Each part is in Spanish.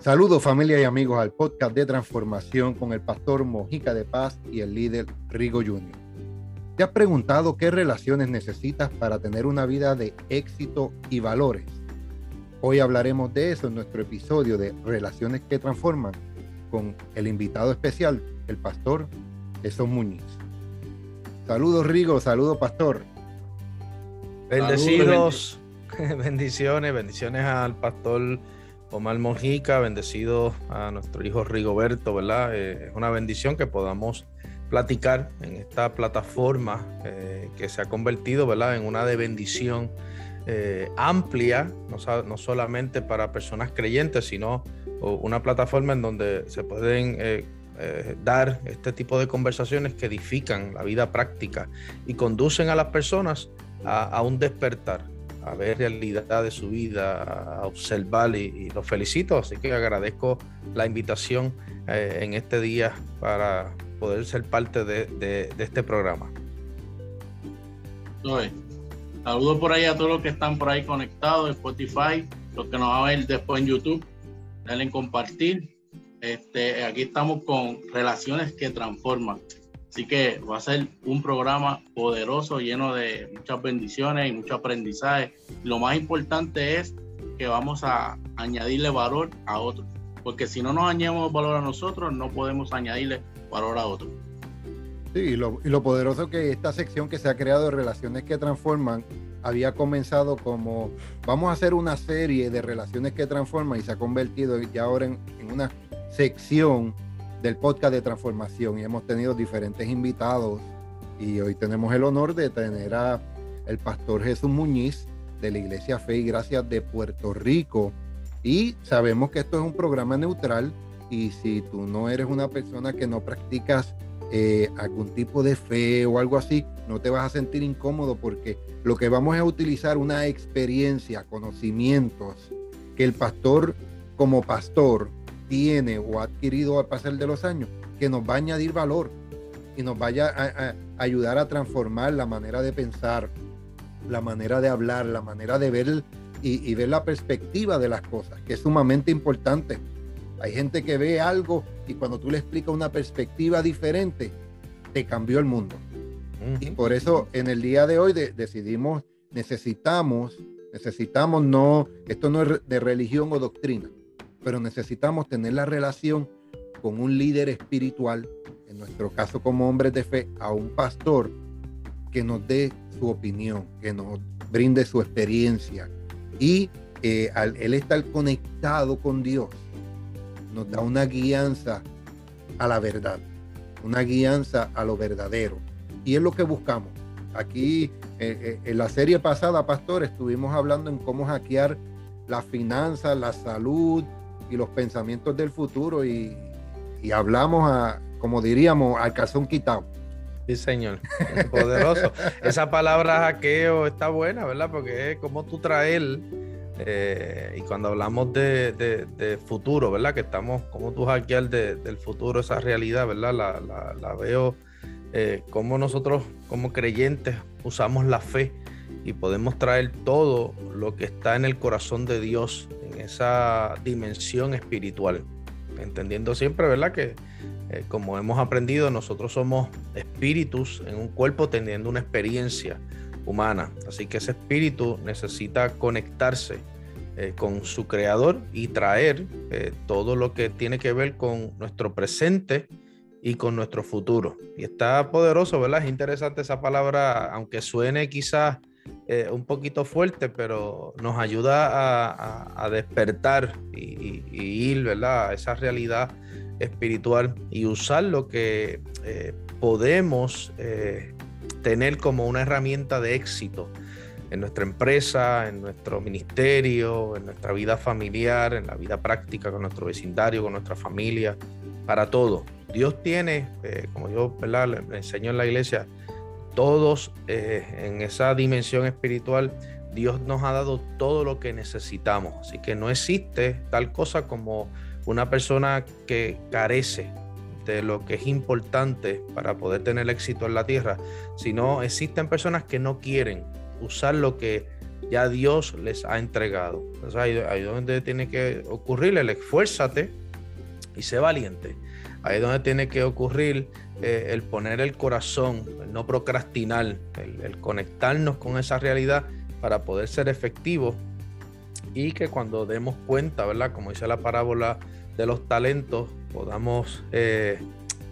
Saludos familia y amigos al podcast de transformación con el pastor Mojica de Paz y el líder Rigo Jr. ¿Te has preguntado qué relaciones necesitas para tener una vida de éxito y valores? Hoy hablaremos de eso en nuestro episodio de Relaciones que Transforman con el invitado especial, el pastor Jesús Muñiz. Saludos Rigo, saludos pastor. Bendecidos, bendiciones, bendiciones al pastor Omar Mojica, bendecido a nuestro hijo Rigoberto, ¿verdad? Eh, es una bendición que podamos platicar en esta plataforma eh, que se ha convertido, ¿verdad?, en una de bendición eh, amplia, no, solamente para personas creyentes, sino una plataforma en donde se pueden dar este tipo de conversaciones que edifican la vida práctica y conducen a las personas a un despertar a ver realidad de su vida, a observar y, lo felicito. Así que agradezco la invitación eh, en este día para poder ser parte de, este programa. Saludos por ahí a todos los que están por ahí conectados, en Spotify, los que nos van a ver después en YouTube, denle en compartir. Este, aquí estamos con relaciones que transforman. Así que va a ser un programa poderoso, lleno de muchas bendiciones y mucho aprendizaje. Lo más importante es que vamos a añadirle valor a otros, porque si no nos añadimos valor a nosotros, no podemos añadirle valor a otros. Sí, y lo, y lo poderoso que esta sección que se ha creado de relaciones que transforman había comenzado como vamos a hacer una serie de relaciones que transforman y se ha convertido ya ahora en, en una sección del podcast de transformación y hemos tenido diferentes invitados y hoy tenemos el honor de tener a el pastor Jesús Muñiz de la Iglesia Fe y Gracias de Puerto Rico. Y sabemos que esto es un programa neutral y si tú no eres una persona que no practicas eh, algún tipo de fe o algo así, no te vas a sentir incómodo porque lo que vamos a utilizar una experiencia, conocimientos que el pastor como pastor tiene o ha adquirido al pasar de los años, que nos va a añadir valor y nos vaya a, ayudar a transformar la manera de pensar, la manera de hablar, la manera de ver y, ver la perspectiva de las cosas, que es sumamente importante. Hay gente que ve algo y cuando tú le explicas una perspectiva diferente, te cambió el mundo. Y por eso en el día de hoy decidimos, necesitamos, necesitamos no, esto no es de religión o doctrina, pero necesitamos tener la relación con un líder espiritual, en nuestro caso como hombres de fe, a un pastor que nos dé su opinión, que nos brinde su experiencia y eh, al él estar conectado con Dios, nos da una guianza a la verdad, una guianza a lo verdadero. Y es lo que buscamos. Aquí eh, eh, en la serie pasada, Pastor, estuvimos hablando en cómo hackear las finanzas, la salud, y los pensamientos del futuro y, hablamos a, como diríamos, al calzón quitado. Sí, señor. Poderoso. Esa palabra hackeo está buena, ¿verdad? Porque es como tú traes eh, y cuando hablamos de, futuro, ¿verdad? Que estamos, como tú hackear del futuro, esa realidad, ¿verdad? La, veo eh, como nosotros, como creyentes, usamos la fe y podemos traer todo lo que está en el corazón de Dios esa dimensión espiritual, entendiendo siempre, ¿verdad? Que eh, como hemos aprendido, nosotros somos espíritus en un cuerpo teniendo una experiencia humana, así que ese espíritu necesita conectarse eh, con su creador y traer eh, todo lo que tiene que ver con nuestro presente y con nuestro futuro. Y está poderoso, ¿verdad? Es interesante esa palabra, aunque suene quizás eh, un poquito fuerte, pero nos ayuda a, despertar y, ir ¿verdad? a esa realidad espiritual y usar lo que eh, podemos eh, tener como una herramienta de éxito en nuestra empresa, en nuestro ministerio, en nuestra vida familiar, en la vida práctica con nuestro vecindario, con nuestra familia, para todo. Dios tiene, como yo ¿verdad? le enseño en la iglesia, todos eh, en esa dimensión espiritual, Dios nos ha dado todo lo que necesitamos. Así que no existe tal cosa como una persona que carece de lo que es importante para poder tener éxito en la tierra, sino existen personas que no quieren usar lo que ya Dios les ha entregado. Entonces ahí, donde tiene que ocurrir el esfuérzate y sé valiente. Ahí es donde tiene que ocurrir eh, el poner el corazón, el no procrastinar, el, conectarnos con esa realidad para poder ser efectivos y que cuando demos cuenta, ¿verdad? Como dice la parábola de los talentos, podamos eh,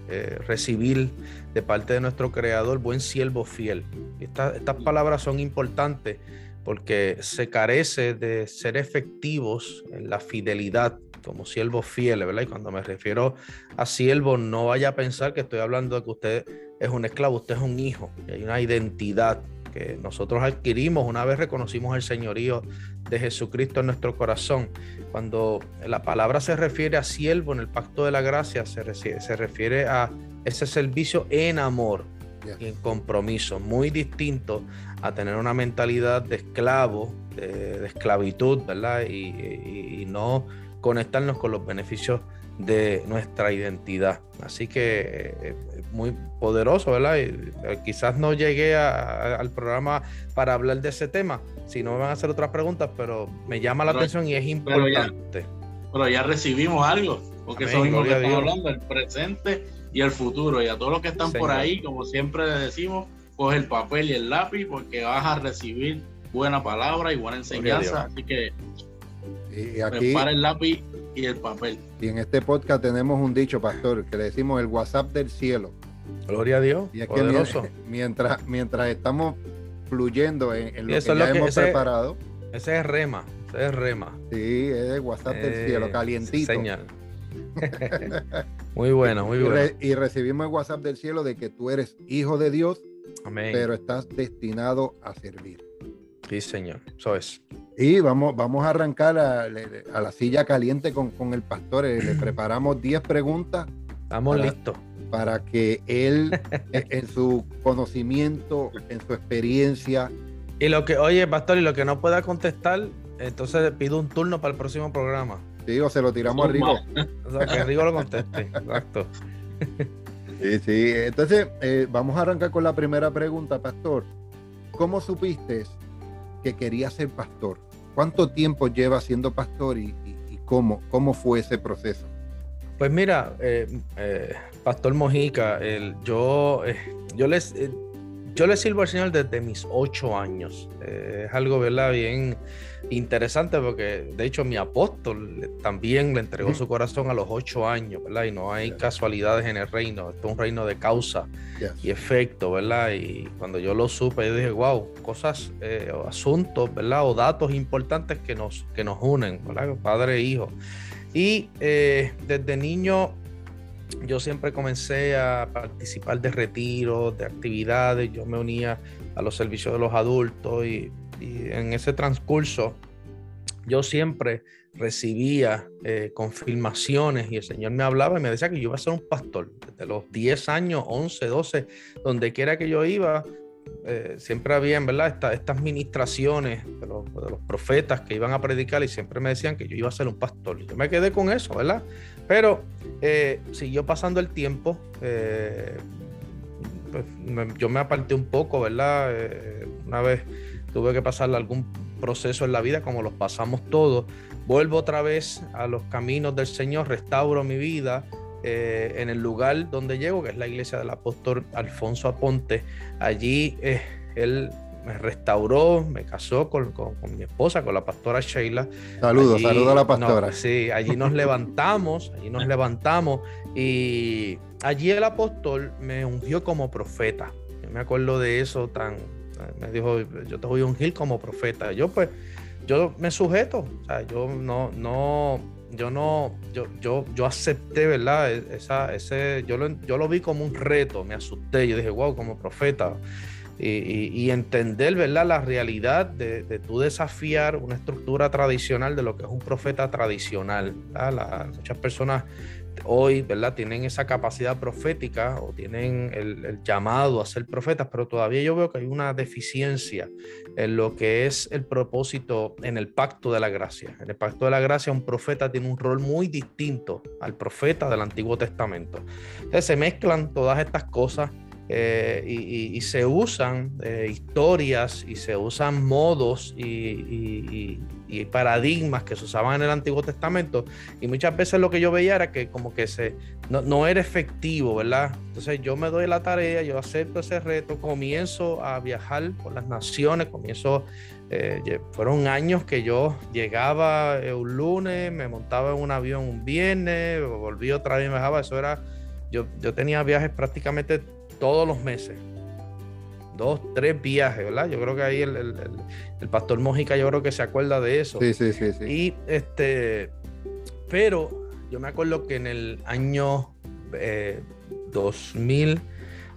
eh, recibir de parte de nuestro Creador buen siervo fiel. estas palabras son importantes porque se carece de ser efectivos en la fidelidad como siervo fiel, ¿verdad? Y cuando me refiero a siervo, no vaya a pensar que estoy hablando de que usted es un esclavo, usted es un hijo, y hay una identidad que nosotros adquirimos una vez reconocimos el señorío de Jesucristo en nuestro corazón. Cuando la palabra se refiere a siervo en el pacto de la gracia, se, se refiere a ese servicio en amor y en compromiso, muy distinto a tener una mentalidad de esclavo, de, esclavitud, ¿verdad? y no conectarnos con los beneficios de nuestra identidad. Así que eh, muy poderoso, ¿verdad? Y, eh, quizás no llegué al programa para hablar de ese tema, si no me van a hacer otras preguntas, pero me llama la atención y es importante. Pero ya, recibimos algo, porque eso es lo que estamos hablando, el presente y el futuro. Y a todos los que están por ahí, como siempre decimos, coge el papel y el lápiz, porque vas a recibir buena palabra y buena enseñanza. Así que y aquí, Prepara el lápiz y el papel. Y en este podcast tenemos un dicho, pastor, que le decimos el WhatsApp del cielo. Gloria a Dios. Y es que mientras, mientras estamos fluyendo en, lo que ya hemos preparado. Ese es rema, ese es rema. Sí, es el WhatsApp del cielo, eh, calientito. Señal. muy bueno, muy bueno. Y, recibimos el WhatsApp del cielo de que tú eres hijo de Dios, pero estás destinado a servir. Sí, Señor, eso es. Y vamos, vamos a arrancar a, la silla caliente con, el pastor. Eh, le preparamos 10 preguntas. Estamos listos. Para que él, e, en su conocimiento, en su experiencia. Y lo que, oye, pastor, y lo que no pueda contestar, entonces pido un turno para el próximo programa. Sí, o se lo tiramos a Rigo. O sea, que Rigo lo conteste. Exacto. Sí, sí. Entonces, eh, vamos a arrancar con la primera pregunta, pastor. ¿Cómo supiste que quería ser pastor? ¿Cuánto tiempo lleva siendo pastor y, cómo, cómo fue ese proceso? Pues mira, eh, eh, Pastor Mojica, el, yo, eh, yo, les, yo le sirvo al Señor desde mis ocho años. es algo, ¿verdad? Bien interesante porque de hecho mi apóstol también le entregó su corazón a los ocho años, ¿verdad? Y no hay casualidades en el reino, esto es un reino de causa y efecto, ¿verdad? Y cuando yo lo supe, yo dije, wow, cosas, eh, asuntos, ¿verdad? O datos importantes que nos, que nos unen, ¿verdad? Padre e hijo. Y eh, desde niño yo siempre comencé a participar de retiros, de actividades, yo me unía a los servicios de los adultos y en ese transcurso yo siempre recibía eh, confirmaciones y el Señor me hablaba y me decía que yo iba a ser un pastor. Desde los 10 años, 11, 12, donde quiera que yo iba, eh, siempre había, ¿verdad? estas ministraciones de los, profetas que iban a predicar y siempre me decían que yo iba a ser un pastor. Yo me quedé con eso, ¿verdad? Pero eh, siguió pasando el tiempo. Pues, yo me aparté un poco, ¿verdad? una vez tuve que pasar algún proceso en la vida como los pasamos todos. Vuelvo otra vez a los caminos del Señor, restauro mi vida eh, en el lugar donde llego, que es la iglesia del apóstol Alfonso Aponte. Allí eh, él me restauró, me casó con, mi esposa, con la pastora Sheila. Saludos, saludos a la pastora. sí, allí nos levantamos, allí nos levantamos y allí el apóstol me ungió como profeta. Yo me acuerdo de eso tan, me dijo, yo te voy a ungir como profeta. Yo pues, yo me sujeto, o sea, yo no, no, yo no, yo, yo, yo acepté, ¿verdad? E, esa, ese, yo lo, yo lo vi como un reto, me asusté, yo dije, wow, como profeta. Y, y, entender, ¿verdad? La realidad de, de tú desafiar una estructura tradicional de lo que es un profeta tradicional. muchas personas hoy, ¿verdad? Tienen esa capacidad profética o tienen el, llamado a ser profetas, pero todavía yo veo que hay una deficiencia en lo que es el propósito en el pacto de la gracia. En el pacto de la gracia un profeta tiene un rol muy distinto al profeta del Antiguo Testamento. Entonces se mezclan todas estas cosas eh, y, se usan eh, historias y se usan modos y, paradigmas que se usaban en el Antiguo Testamento y muchas veces lo que yo veía era que como que se no, era efectivo, ¿verdad? Entonces yo me doy la tarea, yo acepto ese reto, comienzo a viajar por las naciones, comienzo, eh, fueron años que yo llegaba un lunes, me montaba en un avión un viernes, volví otra vez y me bajaba, eso era, yo, yo tenía viajes prácticamente todos los meses. Dos, tres viajes, ¿verdad? Yo creo que ahí el, pastor Mójica, yo creo que se acuerda de eso. Sí, sí, sí, sí. Y este, pero yo me acuerdo que en el año 2000,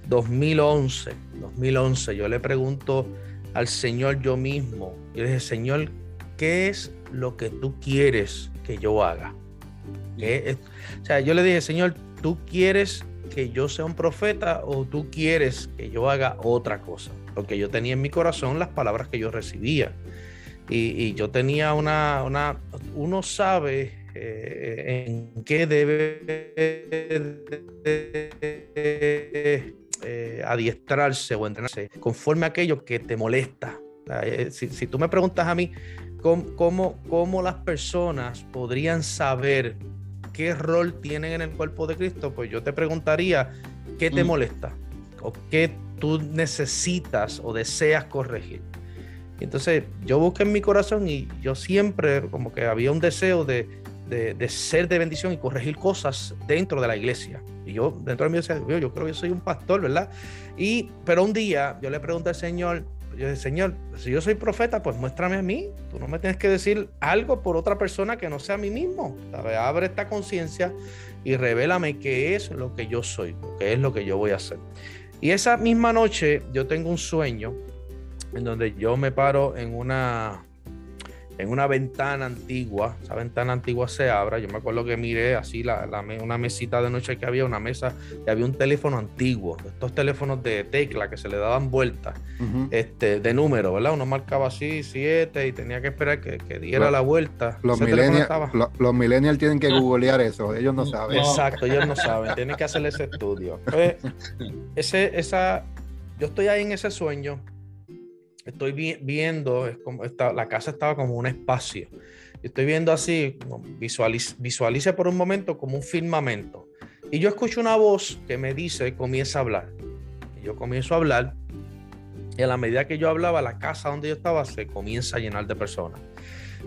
2011, 2011, yo le pregunto al Señor yo mismo, yo le dije, Señor, ¿qué es lo que tú quieres que yo haga? O sea, yo le dije, Señor, tú quieres que yo sea un profeta o tú quieres que yo haga otra cosa? Porque yo tenía en mi corazón las palabras que yo recibía. Y, yo tenía una, una, uno sabe eh, en qué debe eh, adiestrarse o entrenarse conforme a aquello que te molesta. Eh, si, si, tú me preguntas a mí cómo, cómo, cómo las personas podrían saber qué rol tienen en el cuerpo de Cristo, pues yo te preguntaría, ¿qué te mm. molesta? ¿O qué tú necesitas o deseas corregir? entonces yo busqué en mi corazón y yo siempre como que había un deseo de, de, ser de bendición y corregir cosas dentro de la iglesia. Y yo dentro de mí decía, yo creo que soy un pastor, ¿verdad? Y, pero un día yo le pregunté al Señor, yo dije, Señor, si yo soy profeta, pues muéstrame a mí. Tú no me tienes que decir algo por otra persona que no sea a mí mismo. Abre esta conciencia y revélame qué es lo que yo soy, qué es lo que yo voy a hacer. Y esa misma noche yo tengo un sueño en donde yo me paro en una en una ventana antigua, esa ventana antigua se abra, yo me acuerdo que miré así la, una mesita de noche que había, una mesa, y había un teléfono antiguo, estos teléfonos de tecla que se le daban vueltas, este, de número, ¿verdad? Uno marcaba así, siete, y tenía que esperar que, diera la vuelta. Los millennials los tienen que googlear eso, ellos no saben. Exacto, ellos no saben, tienen que hacer ese estudio. Pues, ese, esa, yo estoy ahí en ese sueño, estoy viendo, es como la casa estaba como un espacio. Estoy viendo así, visualice, visualice por un momento como un firmamento. Y yo escucho una voz que me dice, comienza a hablar. Y yo comienzo a hablar. Y a la medida que yo hablaba, la casa donde yo estaba se comienza a llenar de personas.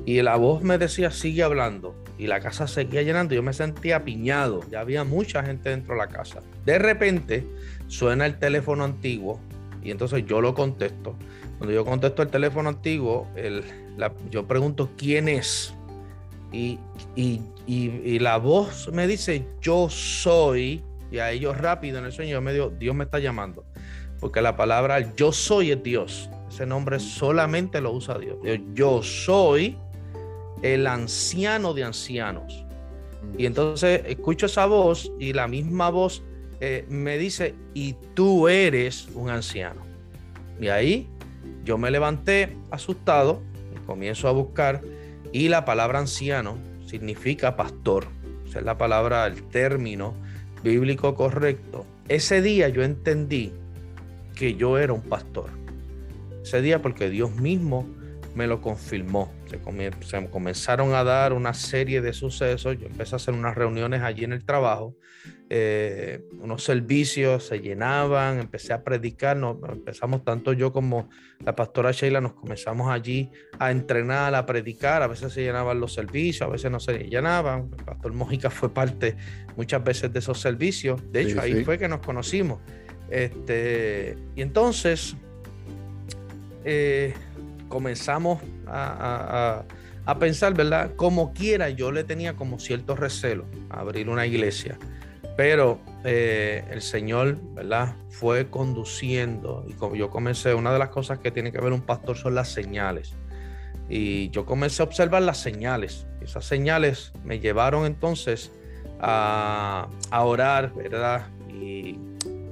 Y la voz me decía, sigue hablando. Y la casa seguía llenando. Yo me sentía piñado. Ya había mucha gente dentro de la casa. De repente suena el teléfono antiguo. Y entonces yo lo contesto. Cuando yo contesto el teléfono antiguo, yo pregunto quién es. Y, la voz me dice, yo soy. Y a ellos rápido en el sueño me digo, Dios me está llamando. Porque la palabra yo soy es Dios. Ese nombre solamente lo usa Dios. Yo soy el anciano de ancianos. Y entonces escucho esa voz y la misma voz eh, me dice, y tú eres un anciano. Y ahí yo me levanté asustado comienzo a buscar y la palabra anciano significa pastor. Esa es la palabra, el término bíblico correcto. Ese día yo entendí que yo era un pastor. Ese día porque Dios mismo me lo confirmó. Se, comenzaron a dar una serie de sucesos. Yo empecé a hacer unas reuniones allí en el trabajo. Eh, unos servicios se llenaban, empecé a predicar. Nos, empezamos tanto yo como la pastora Sheila, nos comenzamos allí a entrenar, a predicar. A veces se llenaban los servicios, a veces no se llenaban. El pastor Mójica fue parte muchas veces de esos servicios. De hecho, ahí fue que nos conocimos. Este, y entonces, eh, comenzamos a, pensar, ¿verdad? Como quiera, yo le tenía como cierto recelo a abrir una iglesia, pero eh, el Señor, ¿verdad? Fue conduciendo y como yo comencé, una de las cosas que tiene que ver un pastor son las señales. Y yo comencé a observar las señales. Esas señales me llevaron entonces a, a orar, ¿verdad? Y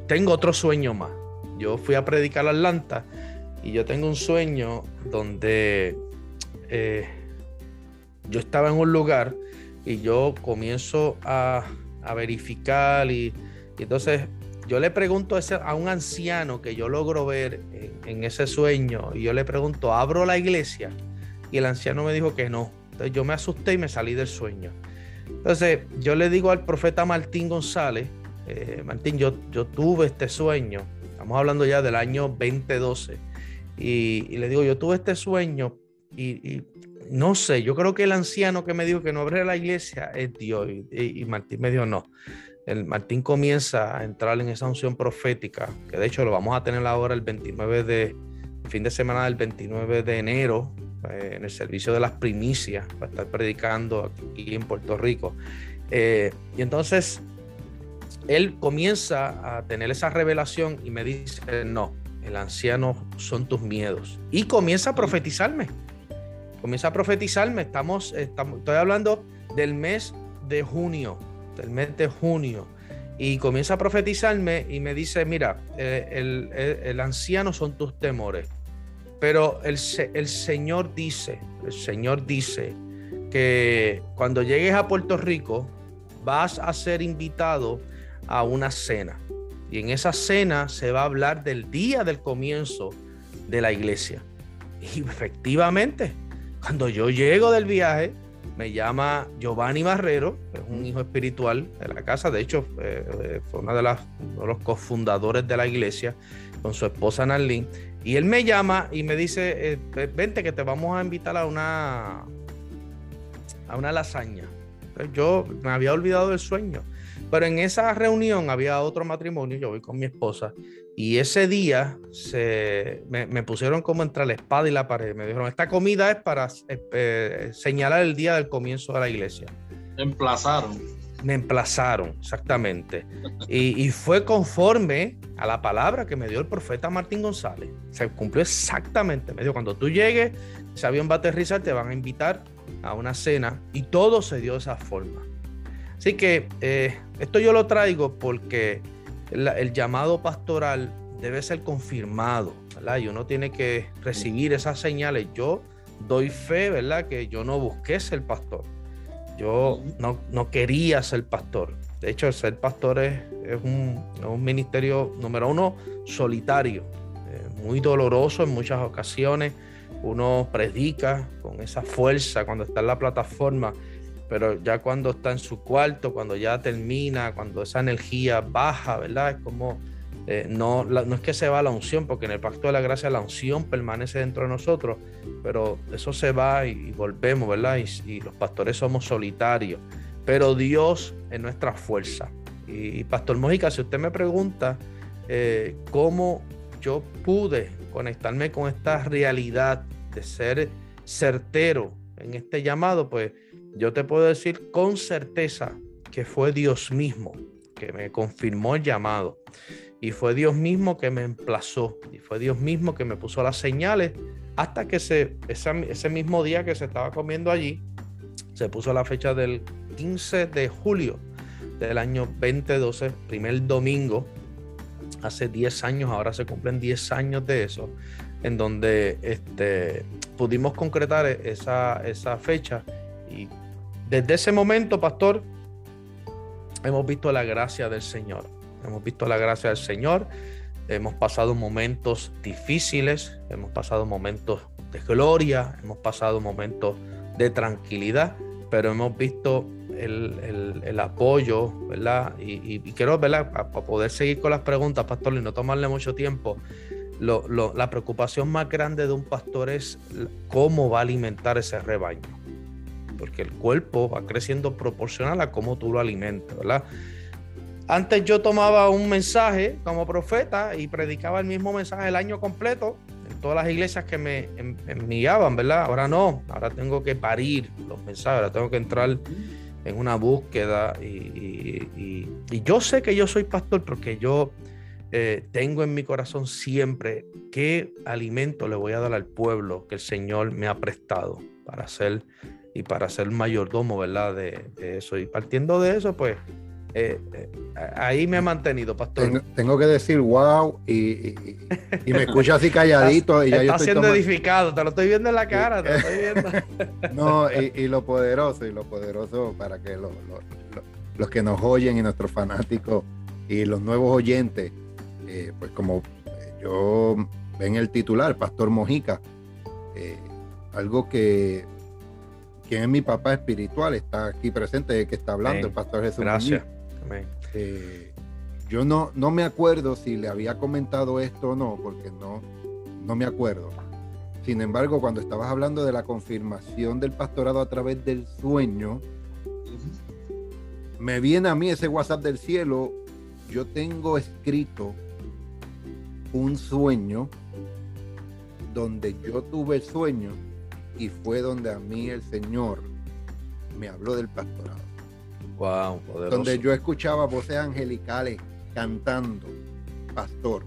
tengo otro sueño más. Yo fui a predicar a Atlanta y yo tengo un sueño donde eh, yo estaba en un lugar y yo comienzo a, verificar y, entonces yo le pregunto a un anciano que yo logro ver en, ese sueño, y yo le pregunto, ¿abro la iglesia? Y el anciano me dijo que no. Entonces yo me asusté y me salí del sueño. Entonces yo le digo al profeta Martín González, eh, Martín, yo, yo tuve este sueño, estamos hablando ya del año 2012, y, le digo, yo tuve este sueño y, no sé, yo creo que el anciano que me dijo que no abriera la iglesia es Dios, y, Martín me dijo no. El Martín comienza a entrar en esa unción profética, que de hecho lo vamos a tener ahora el 29 de, fin de semana del 29 de enero, eh, en el servicio de las primicias, para estar predicando aquí en Puerto Rico. Eh, y entonces él comienza a tener esa revelación y me dice, no, el anciano son tus miedos. Y comienza a profetizarme. Comienza a profetizarme. Estamos, estoy hablando del mes de junio, del mes de junio. Y comienza a profetizarme y me dice, mira, eh, el, el, anciano son tus temores. Pero el, el Señor dice, el Señor dice que cuando llegues a Puerto Rico vas a ser invitado a una cena. Y en esa cena se va a hablar del día del comienzo de la iglesia. Y efectivamente, cuando yo llego del viaje, me llama Giovanni Barrero, es un hijo espiritual de la casa, de hecho eh, fue uno de, los cofundadores de la iglesia con su esposa Narlene, y él me llama y me dice, eh, vente que te vamos a invitar a una, a una lasaña. Yo me había olvidado del sueño. Pero en esa reunión había otro matrimonio, yo voy con mi esposa, y ese día se, me, pusieron como entre la espada y la pared. Me dijeron, esta comida es para eh, eh, señalar el día del comienzo de la iglesia. Me emplazaron. Me emplazaron, exactamente. Y, fue conforme a la palabra que me dio el profeta Martín González. Se cumplió exactamente. Me dijo, cuando tú llegues, ese avión va a aterrizar, te van a invitar a una cena. Y todo se dio de esa forma. Así que eh, esto yo lo traigo porque el llamado pastoral debe ser confirmado, ¿verdad? Y uno tiene que recibir esas señales. Yo doy fe, ¿verdad? Que yo no busqué ser pastor. Yo no, no quería ser pastor. De hecho, ser pastor es, un, ministerio, número uno, solitario, eh, muy doloroso en muchas ocasiones. Uno predica con esa fuerza cuando está en la plataforma pero ya cuando está en su cuarto, cuando ya termina, cuando esa energía baja, ¿verdad? Es como, eh, no, no es que se va la unción, porque en el pacto de la gracia la unción permanece dentro de nosotros, pero eso se va y, volvemos, ¿verdad? Y, los pastores somos solitarios, pero Dios es nuestra fuerza. Y, Pastor Mojica, si usted me pregunta eh, cómo yo pude conectarme con esta realidad de ser certero en este llamado, pues yo te puedo decir con certeza que fue Dios mismo que me confirmó el llamado. Y fue Dios mismo que me emplazó. Y fue Dios mismo que me puso las señales hasta que se, ese, mismo día que se estaba comiendo allí, se puso la fecha del 15 de julio del año 2012, primer domingo, hace 10 años, ahora se cumplen 10 años de eso, en donde este, pudimos concretar esa, esa fecha y desde ese momento, pastor, hemos visto la gracia del Señor. Hemos visto la gracia del Señor. Hemos pasado momentos difíciles, hemos pasado momentos de gloria, hemos pasado momentos de tranquilidad, pero hemos visto el, apoyo, ¿verdad? Y, quiero, ¿verdad? Para poder seguir con las preguntas, pastor, y no tomarle mucho tiempo, la preocupación más grande de un pastor es cómo va a alimentar ese rebaño porque el cuerpo va creciendo proporcional a cómo tú lo alimentas, ¿verdad? Antes yo tomaba un mensaje como profeta y predicaba el mismo mensaje el año completo en todas las iglesias que me enviaban, ¿verdad? Ahora no, ahora tengo que parir los mensajes, ahora tengo que entrar en una búsqueda y, yo sé que yo soy pastor porque yo eh, tengo en mi corazón siempre qué alimento le voy a dar al pueblo que el Señor me ha prestado para hacer y para ser mayordomo, ¿verdad? De, eso. Y partiendo de eso, pues eh, eh, ahí me ha mantenido, pastor. Tengo, que decir wow y, me escucha así calladito. y ya está siendo edificado, te lo estoy viendo en la cara, te lo estoy viendo. no, y, lo poderoso, y lo poderoso para que los que nos oyen y nuestros fanáticos y los nuevos oyentes, eh, pues como yo ven el titular, Pastor Mojica, algo que quien es mi papá espiritual, está aquí presente, que está hablando, el pastor Jesús. Gracias. Eh, yo no, no me acuerdo si le había comentado esto o no, porque no, no me acuerdo. Sin embargo, cuando estabas hablando de la confirmación del pastorado a través del sueño, me viene a mí ese WhatsApp del cielo. Yo tengo escrito un sueño donde yo tuve sueño y fue donde a mí el Señor me habló del pastorado. Wow, Donde yo escuchaba voces angelicales cantando, pastor.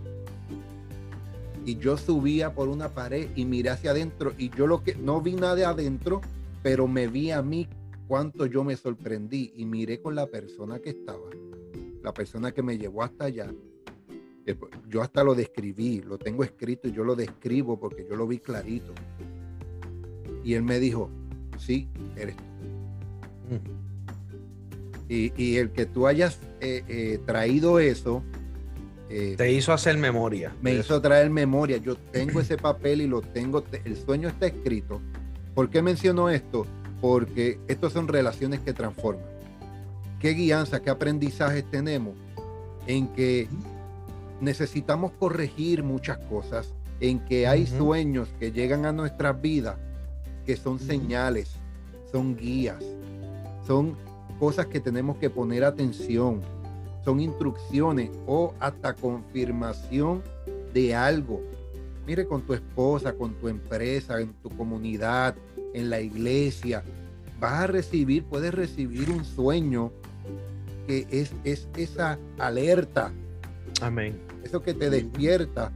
Y yo subía por una pared y miré hacia adentro y yo lo que no vi nada de adentro, pero me vi a mí cuánto yo me sorprendí y miré con la persona que estaba, la persona que me llevó hasta allá. Yo hasta lo describí, lo tengo escrito y yo lo describo porque yo lo vi clarito. Y él me dijo, sí, eres tú. y, el que tú hayas eh, eh, traído eso... Eh, Te hizo hacer memoria. Me hizo traer memoria. Yo tengo ese papel y lo tengo, el sueño está escrito. ¿Por qué menciono esto? Porque estos son relaciones que transforman. ¿Qué guianza, qué aprendizajes tenemos en que necesitamos corregir muchas cosas, en que hay sueños que llegan a nuestras vidas que son señales, son guías, son cosas que tenemos que poner atención, son instrucciones o hasta confirmación de algo. Mire con tu esposa, con tu empresa, en tu comunidad, en la iglesia, vas a recibir, puedes recibir un sueño que es, es esa alerta. Amén. Eso que te despierta.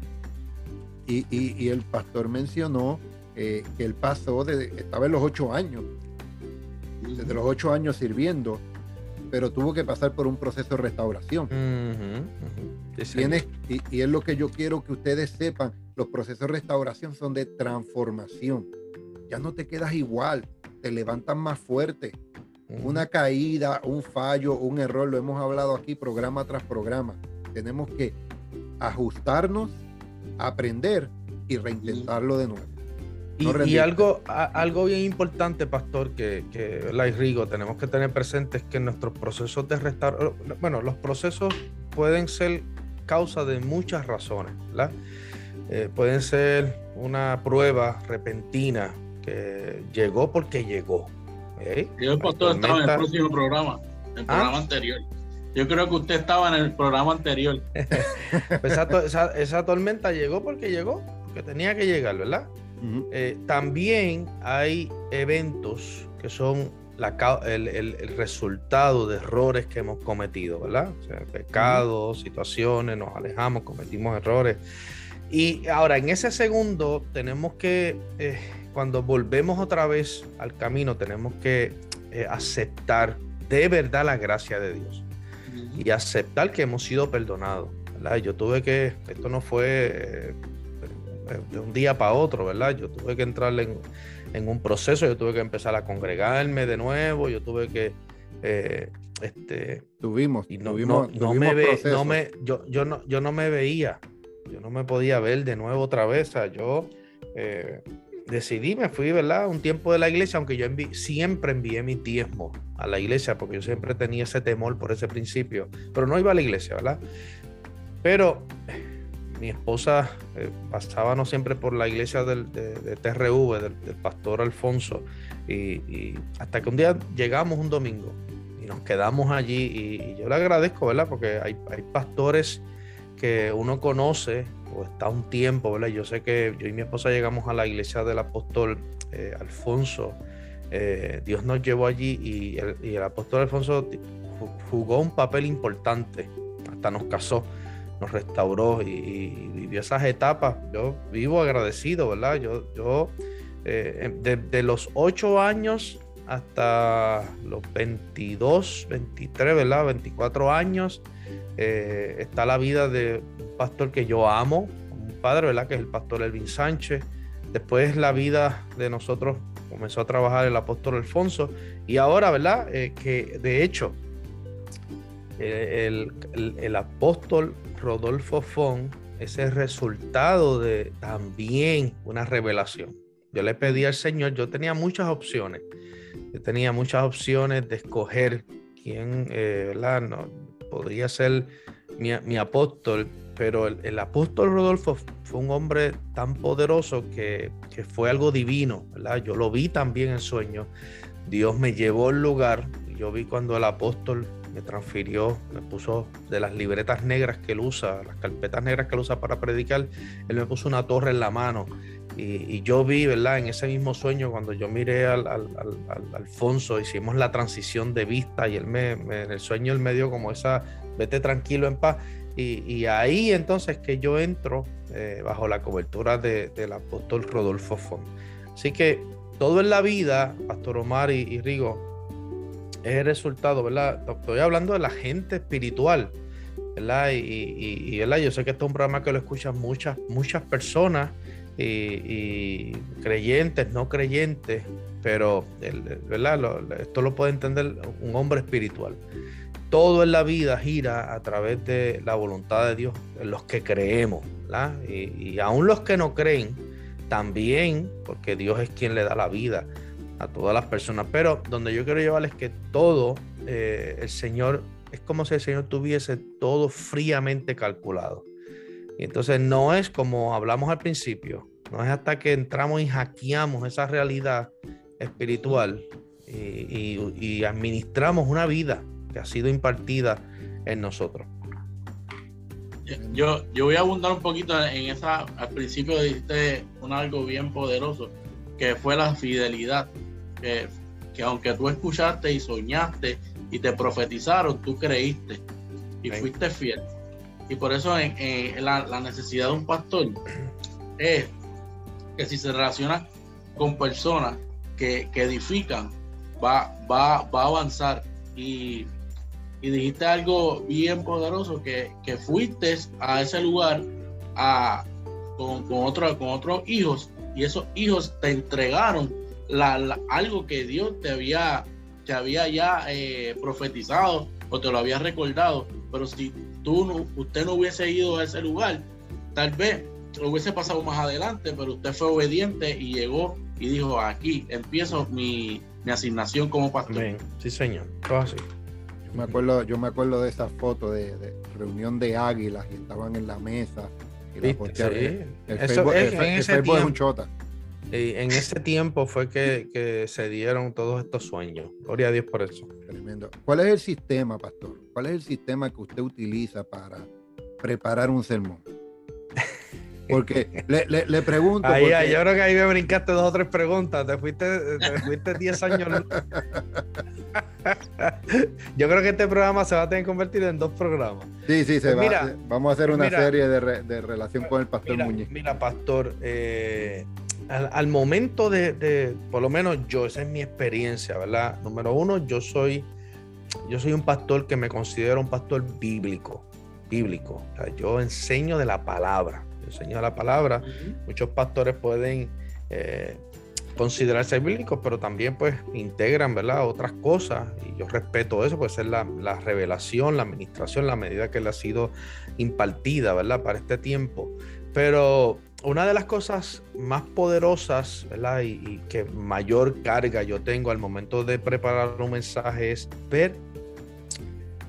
Y, y el pastor mencionó eh, que él pasó, de, estaba en los ocho años, desde los ocho años sirviendo, pero tuvo que pasar por un proceso de restauración. y, y, es lo que yo quiero que ustedes sepan, los procesos de restauración son de transformación. Ya no te quedas igual, te levantan más fuerte. Una caída, un fallo, un error, lo hemos hablado aquí programa tras programa. Tenemos que ajustarnos, aprender y reintentarlo de nuevo. Y, algo, algo bien importante, Pastor, que, que la Rigo tenemos que tener presente es que nuestros procesos de restauración, bueno, los procesos pueden ser causa de muchas razones, ¿verdad? Eh, pueden ser una prueba repentina que llegó porque llegó. ¿eh? Yo, el pastor, estaba en el próximo programa, el ¿Ah? programa anterior. Yo creo que usted estaba en el programa anterior. Esa, esa tormenta llegó porque llegó, porque tenía que llegar, ¿verdad? Eh, también hay eventos que son el, resultado de errores que hemos cometido, ¿verdad? pecados, situaciones, nos alejamos, cometimos errores. Y ahora, en ese segundo, tenemos que, eh, cuando volvemos otra vez al camino, tenemos que eh, aceptar de verdad la gracia de Dios y aceptar que hemos sido perdonados. ¿verdad? Yo tuve que, esto no fue de un día para otro, ¿verdad? Yo tuve que entrar en, un proceso, yo tuve que empezar a congregarme de nuevo, yo tuve que... Eh, este, tuvimos, y no, no, me ve, no me, yo, yo, no, yo no me veía, yo no me podía ver de nuevo otra vez, o sea, yo eh, decidí, me fui, ¿verdad? Un tiempo de la iglesia, aunque yo siempre envié mi diezmo a la iglesia, porque yo siempre tenía ese temor por ese principio, pero no iba a la iglesia, ¿verdad? Pero mi esposa eh, pasábamos siempre por la iglesia del, de, TRV, del, pastor Alfonso, y, hasta que un día llegamos un domingo y nos quedamos allí, y, yo le agradezco, ¿verdad? Porque hay, pastores que uno conoce o está un tiempo, ¿verdad? Yo sé que yo y mi esposa llegamos a la iglesia del apóstol eh, Alfonso, eh, Dios nos llevó allí y el, apóstol Alfonso jugó un papel importante, hasta nos casó nos restauró y, vivió esas etapas. Yo vivo agradecido, ¿verdad? Yo, yo eh, de, los 8 años hasta los 22, 23, ¿verdad? 24 años, eh, está la vida de un pastor que yo amo, un padre, ¿verdad? Que es el pastor Elvin Sánchez. Después la vida de nosotros comenzó a trabajar el apóstol Alfonso. Y ahora, ¿verdad? Eh, que de hecho, el, el, apóstol Rodolfo Fon es el resultado de también una revelación. Yo le pedí al Señor, yo tenía muchas opciones, yo tenía muchas opciones de escoger quién, eh, ¿verdad? No, podría ser mi, apóstol, pero el, apóstol Rodolfo fue un hombre tan poderoso que, fue algo divino, ¿verdad? Yo lo vi también en sueño. Dios me llevó al lugar. Yo vi cuando el apóstol me transfirió, me puso de las libretas negras que él usa, las carpetas negras que él usa para predicar, él me puso una torre en la mano. Y, yo vi, ¿verdad? En ese mismo sueño, cuando yo miré al, al, Alfonso, hicimos la transición de vista y él me, en el sueño él me dio como esa, vete tranquilo en paz. Y, ahí entonces que yo entro eh, bajo la cobertura del apóstol Rodolfo Font. Así que todo en la vida, Pastor Omar y, Rigo, es el resultado, ¿verdad? Estoy hablando de la gente espiritual, ¿verdad? Y, ¿verdad? yo sé que este es un programa que lo escuchan muchas, muchas personas, y, creyentes, no creyentes, pero ¿verdad? esto lo puede entender un hombre espiritual todo en la vida gira a través de la voluntad de Dios, los que creemos, Y, y aún los que no creen, también, porque Dios es quien le da la vida a todas las personas. Pero donde yo quiero llevarles que todo, eh, el Señor, es como si el Señor tuviese todo fríamente calculado. Y entonces no es como hablamos al principio, no es hasta que entramos y hackeamos esa realidad espiritual y administramos una vida que ha sido impartida en nosotros. Yo, yo voy a abundar un poquito en esa, al principio dijiste un algo bien poderoso, que fue la fidelidad, que, que aunque tú escuchaste y soñaste y te profetizaron, tú creíste y fuiste fiel. Y por eso en, la, la, necesidad de un pastor es que si se relaciona con personas que, que edifican, va, va, va a avanzar. Y y dijiste algo bien poderoso, que, que fuiste a ese lugar a, con, con, otro, con otros hijos y esos hijos te entregaron la, algo que Dios te había, te había ya eh, profetizado o te lo había recordado. Pero si tú no, usted no hubiese ido a ese lugar, tal vez lo hubiese pasado más adelante, pero usted fue obediente y llegó y dijo, aquí empiezo mi, mi asignación como pastor. Sí, señor. Todo así. Yo me acuerdo, yo me acuerdo de esa foto de, reunión de águilas y estaban en la mesa. Y la sí. El Facebook, es un chota. Y en ese tiempo fue que, se dieron todos estos sueños. Gloria a Dios por eso. Tremendo. ¿Cuál es el sistema, pastor? ¿Cuál es el sistema que usted utiliza para preparar un sermón? Porque le, le, pregunto. Ahí, yo creo que ahí me brincaste dos o tres preguntas. Te fuiste, te fuiste 10 años. yo creo que este programa se va a tener que convertir en dos programas. Sí, sí, se pues va. vamos a hacer una serie de, de, relación con el pastor Muñiz. Mira, pastor, eh, al, momento de, de, por lo menos yo, esa es mi experiencia, ¿verdad? Número uno, yo soy, yo soy un pastor que me considero un pastor bíblico. Bíblico. O sea, yo enseño de la palabra enseña la palabra. Muchos pastores pueden eh, considerarse bíblicos, pero también pues integran, ¿verdad? Otras cosas. Y yo respeto eso, puede ser la, revelación, la administración, la medida que le ha sido impartida, ¿verdad? Para este tiempo. Pero una de las cosas más poderosas, ¿verdad? Y, y, que mayor carga yo tengo al momento de preparar un mensaje es ver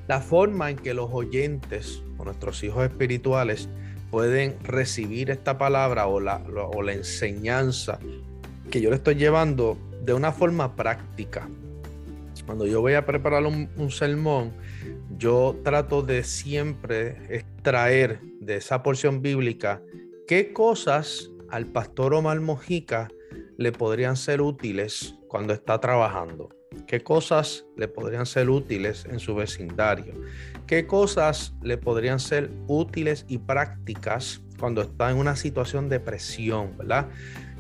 la forma en que los oyentes o nuestros hijos espirituales pueden recibir esta palabra o la, o la enseñanza que yo le estoy llevando de una forma práctica. Cuando yo voy a preparar un, sermón, yo trato de siempre extraer de esa porción bíblica qué cosas al pastor Omar Mojica le podrían ser útiles cuando está trabajando, qué cosas le podrían ser útiles en su vecindario, ¿Qué cosas le podrían ser útiles y prácticas cuando está en una situación de presión, verdad?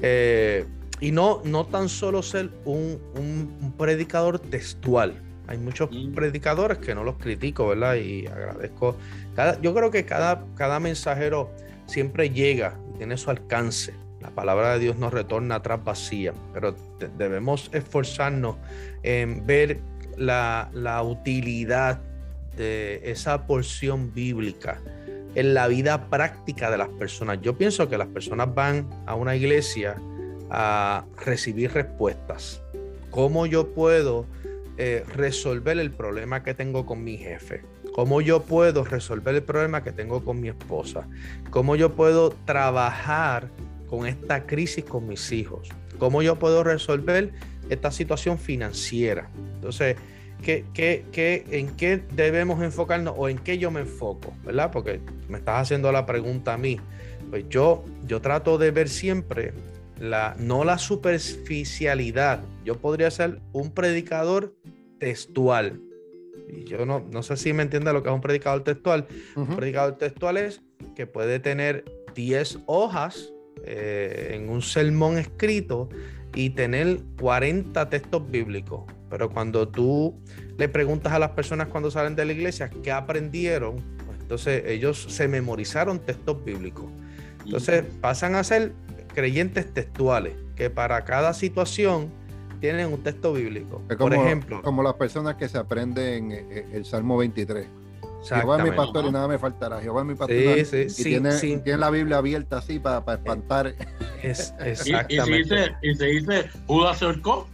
Eh, y no, no tan solo ser un, predicador textual. Hay muchos mm. predicadores que no los critico, ¿verdad? Y agradezco. Cada, yo creo que cada, cada mensajero siempre llega y tiene su alcance. La palabra de Dios no retorna atrás vacía, pero debemos esforzarnos en ver la, utilidad de esa porción bíblica en la vida práctica de las personas. Yo pienso que las personas van a una iglesia a recibir respuestas. ¿Cómo yo puedo eh, resolver el problema que tengo con mi jefe? ¿Cómo yo puedo resolver el problema que tengo con mi esposa? ¿Cómo yo puedo trabajar con esta crisis con mis hijos? ¿Cómo yo puedo resolver esta situación financiera? Entonces, ¿qué, qué, en qué debemos enfocarnos o en qué yo me enfoco? ¿Verdad? Porque me estás haciendo la pregunta a mí. Pues yo, yo trato de ver siempre la, no la superficialidad. Yo podría ser un predicador textual. Y yo no, no sé si me entiende lo que es un predicador textual. Un predicador textual es que puede tener 10 hojas eh, en un sermón escrito y tener 40 textos bíblicos. Pero cuando tú le preguntas a las personas cuando salen de la iglesia qué aprendieron, pues entonces ellos se memorizaron textos bíblicos. Entonces pasan a ser creyentes textuales, que para cada situación tienen un texto bíblico. Por ejemplo. Como las personas que se aprenden eh, eh, el Salmo 23. Jehová es mi pastor y nada me faltará. Jehová es mi pastor. Sí, sí, y sí, tiene, tiene, la Biblia abierta así para, para espantar. Es, exactamente. Y, se dice, Judas se ahorcó.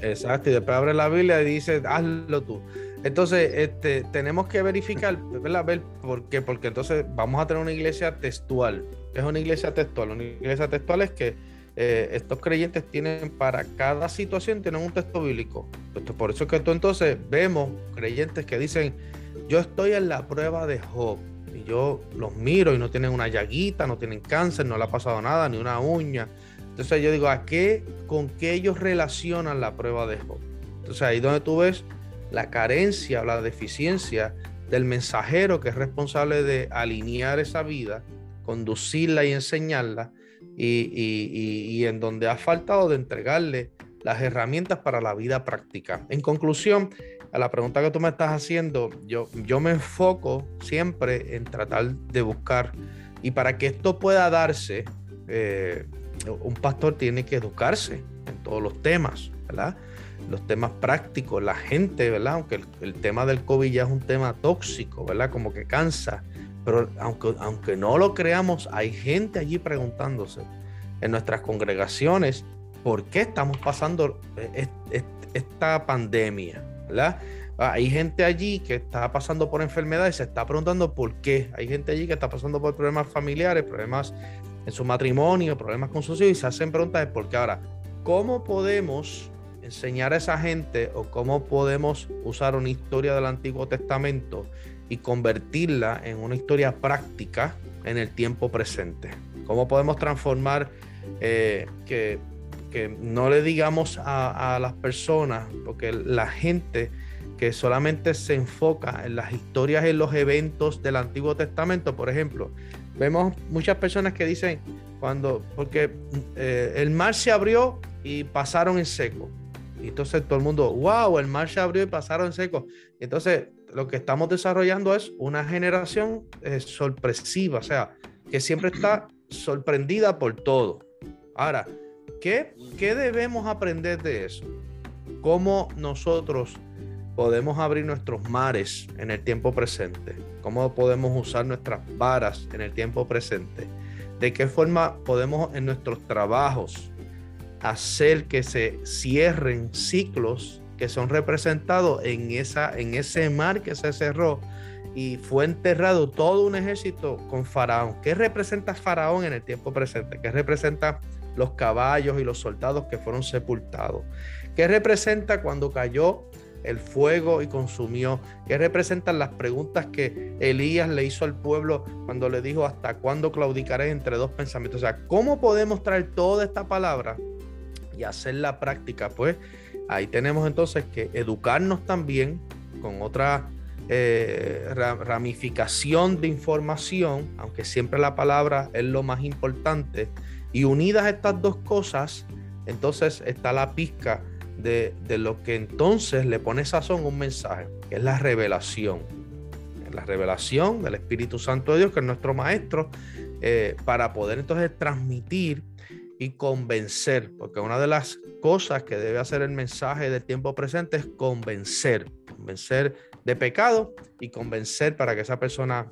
Exacto, y después abre la Biblia y dice, hazlo tú. Entonces, este, tenemos que verificar, ¿verdad? Ver por qué, porque entonces vamos a tener una iglesia textual. Es una iglesia textual. Una iglesia textual es que eh, estos creyentes tienen para cada situación tienen un texto bíblico. Por eso es que tú entonces vemos creyentes que dicen, yo estoy en la prueba de Job. Y yo los miro y no tienen una llaguita, no tienen cáncer, no le ha pasado nada, ni una uña. Entonces yo digo, ¿a qué, con qué ellos relacionan la prueba de Job? Entonces ahí donde tú ves la carencia o la deficiencia del mensajero que es responsable de alinear esa vida, conducirla y enseñarla, y, en donde ha faltado de entregarle las herramientas para la vida práctica. En conclusión, a la pregunta que tú me estás haciendo, yo, yo me enfoco siempre en tratar de buscar, y para que esto pueda darse, eh, un pastor tiene que educarse en todos los temas, ¿verdad? Los temas prácticos, la gente, ¿verdad? Aunque el, el tema del COVID ya es un tema tóxico, ¿verdad? Como que cansa pero aunque, aunque no lo creamos, hay gente allí preguntándose en nuestras congregaciones por qué estamos pasando esta pandemia, ¿verdad? Ah, hay gente allí que está pasando por enfermedades y se está preguntando por qué. Hay gente allí que está pasando por problemas familiares, problemas en su matrimonio, problemas con sus hijos y se hacen preguntas de por qué. Ahora, ¿cómo podemos enseñar a esa gente o cómo podemos usar una historia del Antiguo Testamento y convertirla en una historia práctica en el tiempo presente. ¿Cómo podemos transformar eh, que, no le digamos a, las personas, porque la gente que solamente se enfoca en las historias, en los eventos del Antiguo Testamento, por ejemplo, vemos muchas personas que dicen, cuando, porque eh, el mar se abrió y pasaron en seco. Y entonces todo el mundo, wow, el mar se abrió y pasaron en seco. Entonces lo que estamos desarrollando es una generación eh, sorpresiva, o sea, que siempre está sorprendida por todo. Ahora, ¿qué, ¿qué debemos aprender de eso? ¿Cómo nosotros podemos abrir nuestros mares en el tiempo presente? ¿Cómo podemos usar nuestras varas en el tiempo presente? ¿De qué forma podemos en nuestros trabajos hacer que se cierren ciclos que son representados en, esa, en ese mar que se cerró y fue enterrado todo un ejército con Faraón. ¿Qué representa Faraón en el tiempo presente? ¿Qué representa los caballos y los soldados que fueron sepultados? ¿Qué representa cuando cayó el fuego y consumió? ¿Qué representan las preguntas que Elías le hizo al pueblo cuando le dijo, ¿hasta cuándo claudicaré entre dos pensamientos? O sea, ¿cómo podemos traer toda esta palabra y hacer la práctica? Pues Ahí tenemos entonces que educarnos también con otra eh, ramificación de información, aunque siempre la palabra es lo más importante. Y unidas estas dos cosas, entonces está la pizca de, lo que entonces le pone sazón un mensaje, que es la revelación. La revelación del Espíritu Santo de Dios, que es nuestro maestro, eh, para poder entonces transmitir y convencer, porque una de las cosas que debe hacer el mensaje del tiempo presente es convencer, convencer de pecado y convencer para que esa persona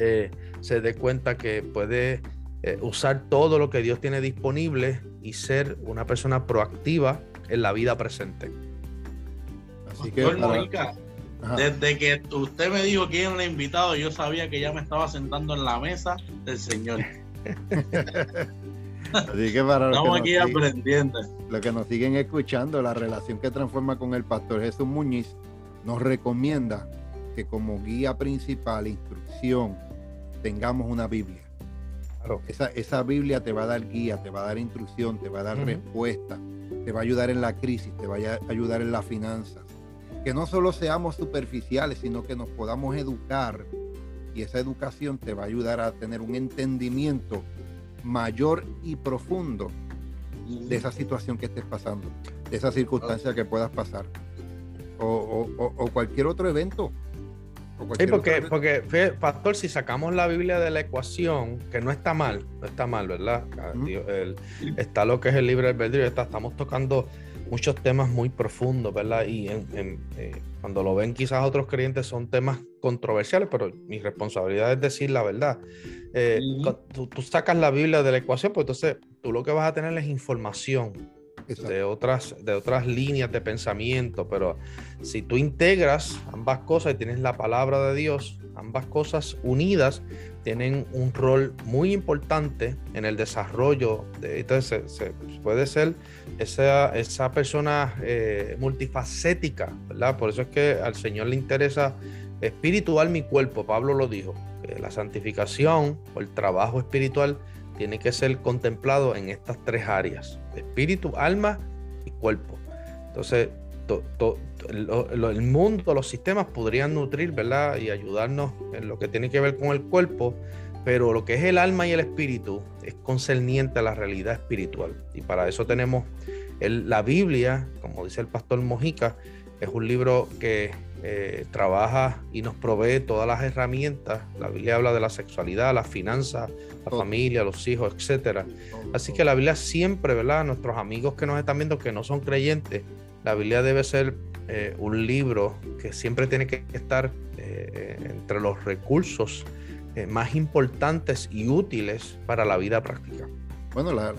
eh, se dé cuenta que puede eh, usar todo lo que Dios tiene disponible y ser una persona proactiva en la vida presente. Así que desde que usted me dijo quién era el invitado, yo sabía que ya me estaba sentando en la mesa del Señor. Así que para Estamos aquí aprendiendo. Lo que nos siguen escuchando, la relación que transforma con el pastor Jesús Muñiz nos recomienda que como guía principal, instrucción, tengamos una Biblia. Esa, esa, Biblia te va a dar guía, te va a dar instrucción, te va a dar respuesta, te va a ayudar en la crisis, te va a ayudar en las finanzas. Que no solo seamos superficiales, sino que nos podamos educar y esa educación te va a ayudar a tener un entendimiento mayor y profundo de esa situación que estés pasando, de esa circunstancia que puedas pasar o, o cualquier otro evento Sí, porque, porque, pastor, si sacamos la Biblia de la ecuación, que no está mal, no está mal, ¿verdad? Ah, está lo que es el libre albedrío, está, estamos tocando muchos temas muy profundos, ¿verdad? Y eh, cuando lo ven quizás otros creyentes son temas controversiales, pero mi responsabilidad es decir la verdad. Eh, tú, tú, sacas la Biblia de la ecuación, pues entonces tú lo que vas a tener es información de otras, de otras líneas de pensamiento, pero si tú integras ambas cosas y tienes la palabra de Dios, ambas cosas unidas, tienen un rol muy importante en el desarrollo. De, entonces, puede ser esa, esa persona eh, multifacética, ¿verdad? Por eso es que al Señor le interesa espiritual mi cuerpo, Pablo lo dijo. la santificación o el trabajo espiritual tiene que ser contemplado en estas tres áreas, espíritu, alma y cuerpo. Entonces, el mundo, los sistemas podrían nutrir, ¿verdad? Y ayudarnos en lo que tiene que ver con el cuerpo, pero lo que es el alma y el espíritu es concerniente a la realidad espiritual. Y para eso tenemos la Biblia, como dice el pastor Mojica, es un libro que eh, trabaja y nos provee todas las herramientas. La Biblia habla de la sexualidad, la finanzas, la familia, los hijos, etcétera. Así que la Biblia siempre, ¿verdad? Nuestros amigos que nos están viendo que no son creyentes, la Biblia debe ser eh, un libro que siempre tiene que estar eh, entre los recursos más importantes y útiles para la vida práctica. Bueno, la,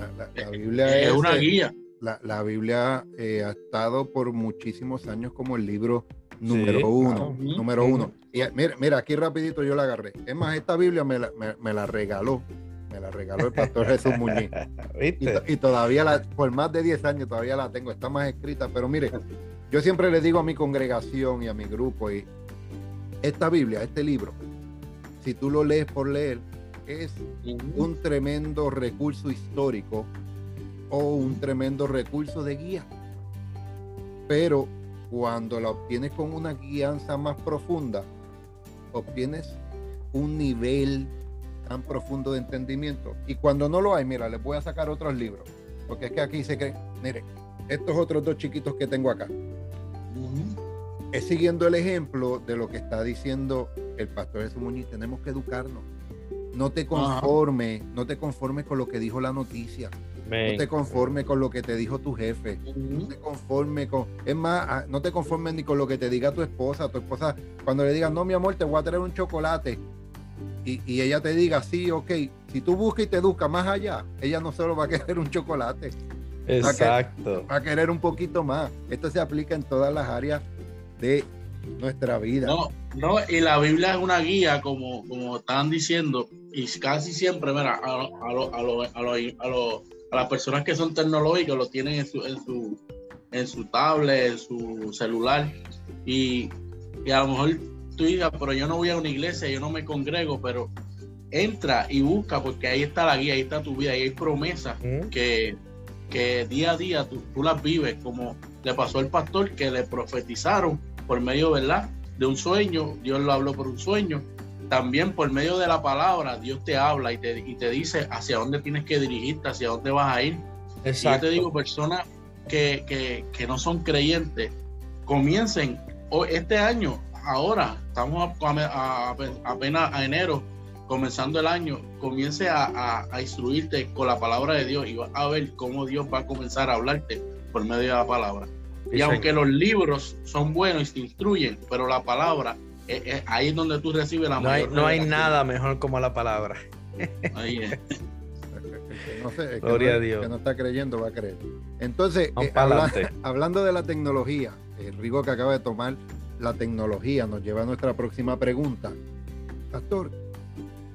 Biblia es, una guía. La, Biblia ha estado por muchísimos años como el libro número uno, número uno. Y mira, mira, aquí rapidito yo la agarré. Es más, esta Biblia me la, me, la regaló, me la regaló el pastor Jesús Muñiz. Y, todavía la, por más de 10 años todavía la tengo, está más escrita, pero mire, yo siempre le digo a mi congregación y a mi grupo, y esta Biblia, este libro, si tú lo lees por leer, es un tremendo recurso histórico o un tremendo recurso de guía. Pero cuando la obtienes con una guianza más profunda, obtienes un nivel tan profundo de entendimiento. Y cuando no lo hay, mira, les voy a sacar otros libros. Porque es que aquí se creen, mire, estos otros dos chiquitos que tengo acá. Es siguiendo el ejemplo de lo que está diciendo el pastor Jesús Muñiz. Tenemos que educarnos. No te conformes, no te conformes con lo que dijo la noticia. No te conformes con lo que te dijo tu jefe. No te conformes con. Es más, ah, no te conformes ni con lo que te diga tu esposa. Tu esposa, cuando le digas, no, mi amor, te voy a traer un chocolate. Y, ella te diga, sí, ok. Si tú buscas y te educas más allá, ella no solo va a querer un chocolate. Exacto. Va a, querer un poquito más. Esto se aplica en todas las áreas de nuestra vida. No, no, y la Biblia es una guía, como, como están diciendo, y casi siempre, mira, a, a, a, a a las personas que son tecnológicas lo tienen en su, en su, en su tablet, en su celular. Y, a lo mejor tú digas, pero yo no voy a una iglesia, yo no me congrego, pero entra y busca, porque ahí está la guía, ahí está tu vida, ahí hay promesas que, que, día a día tú, tú, las vives, como le pasó al pastor que le profetizaron por medio, ¿verdad? De un sueño, Dios lo habló por un sueño, también por medio de la palabra Dios te habla y te, y te dice hacia dónde tienes que dirigirte, hacia dónde vas a ir. Exacto. yo te digo, personas que, que, que no son creyentes, comiencen este año, ahora, estamos apenas a enero, comenzando el año, comience a, a, instruirte con la palabra de Dios y vas a ver cómo Dios va a comenzar a hablarte por medio de la palabra. y aunque los libros son buenos y te instruyen, pero la palabra, eh, eh, ahí es donde tú recibes la no Hay, no hay nada mejor como la palabra. Ahí es. no sé, Gloria a Dios. que no está creyendo va a creer. Entonces, eh, hablando de la tecnología, el Rigo que acaba de tomar la tecnología nos lleva a nuestra próxima pregunta. Pastor,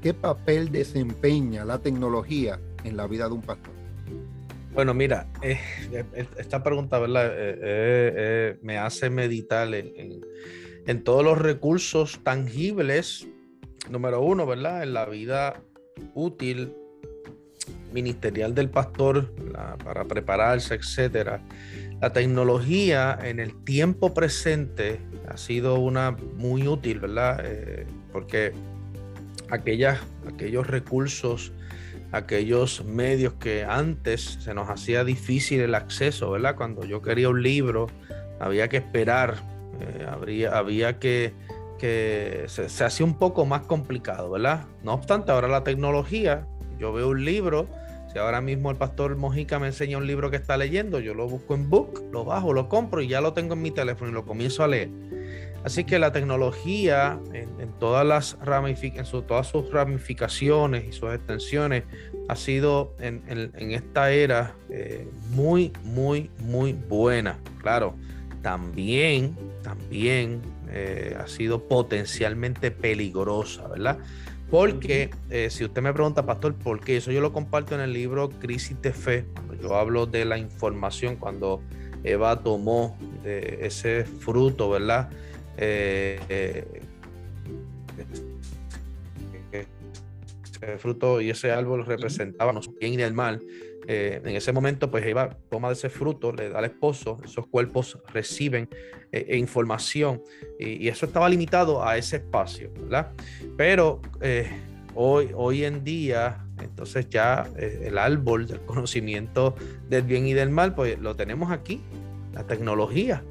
¿qué papel desempeña la tecnología en la vida de un pastor? Bueno, mira, eh, esta pregunta, ¿verdad? Eh, me hace meditar en, en, todos los recursos tangibles, número uno, ¿verdad? En la vida útil, ministerial del pastor, para prepararse, etcétera. La tecnología en el tiempo presente ha sido una muy útil, ¿verdad? porque aquellas, aquellos recursos aquellos medios que antes se nos hacía difícil el acceso, ¿verdad? Cuando yo quería un libro, había que esperar, eh, habría, había que, que se, se hacía un poco más complicado, ¿verdad? No obstante, ahora la tecnología, yo veo un libro, si ahora mismo el pastor Mojica me enseña un libro que está leyendo, yo lo busco en Book, lo bajo, lo compro y ya lo tengo en mi teléfono y lo comienzo a leer. Así que la tecnología en, todas, las todas sus ramificaciones y sus extensiones ha sido en, esta era eh, muy, muy, muy buena. Claro, también, también eh, ha sido potencialmente peligrosa, ¿verdad? Porque eh, si usted me pregunta, pastor, ¿por qué? Eso yo lo comparto en el libro Crisis de Fe, yo hablo de la información, cuando Eva tomó de ese fruto, ¿verdad? Eh, eh, ese fruto y ese árbol representaban el bien y el mal. Eh, en ese momento, pues Eva toma de ese fruto, le da al esposo, esos cuerpos reciben información y, eso estaba limitado a ese espacio, ¿verdad? Pero hoy, hoy en día, entonces ya el árbol del conocimiento del bien y del mal, pues lo tenemos aquí, la tecnología.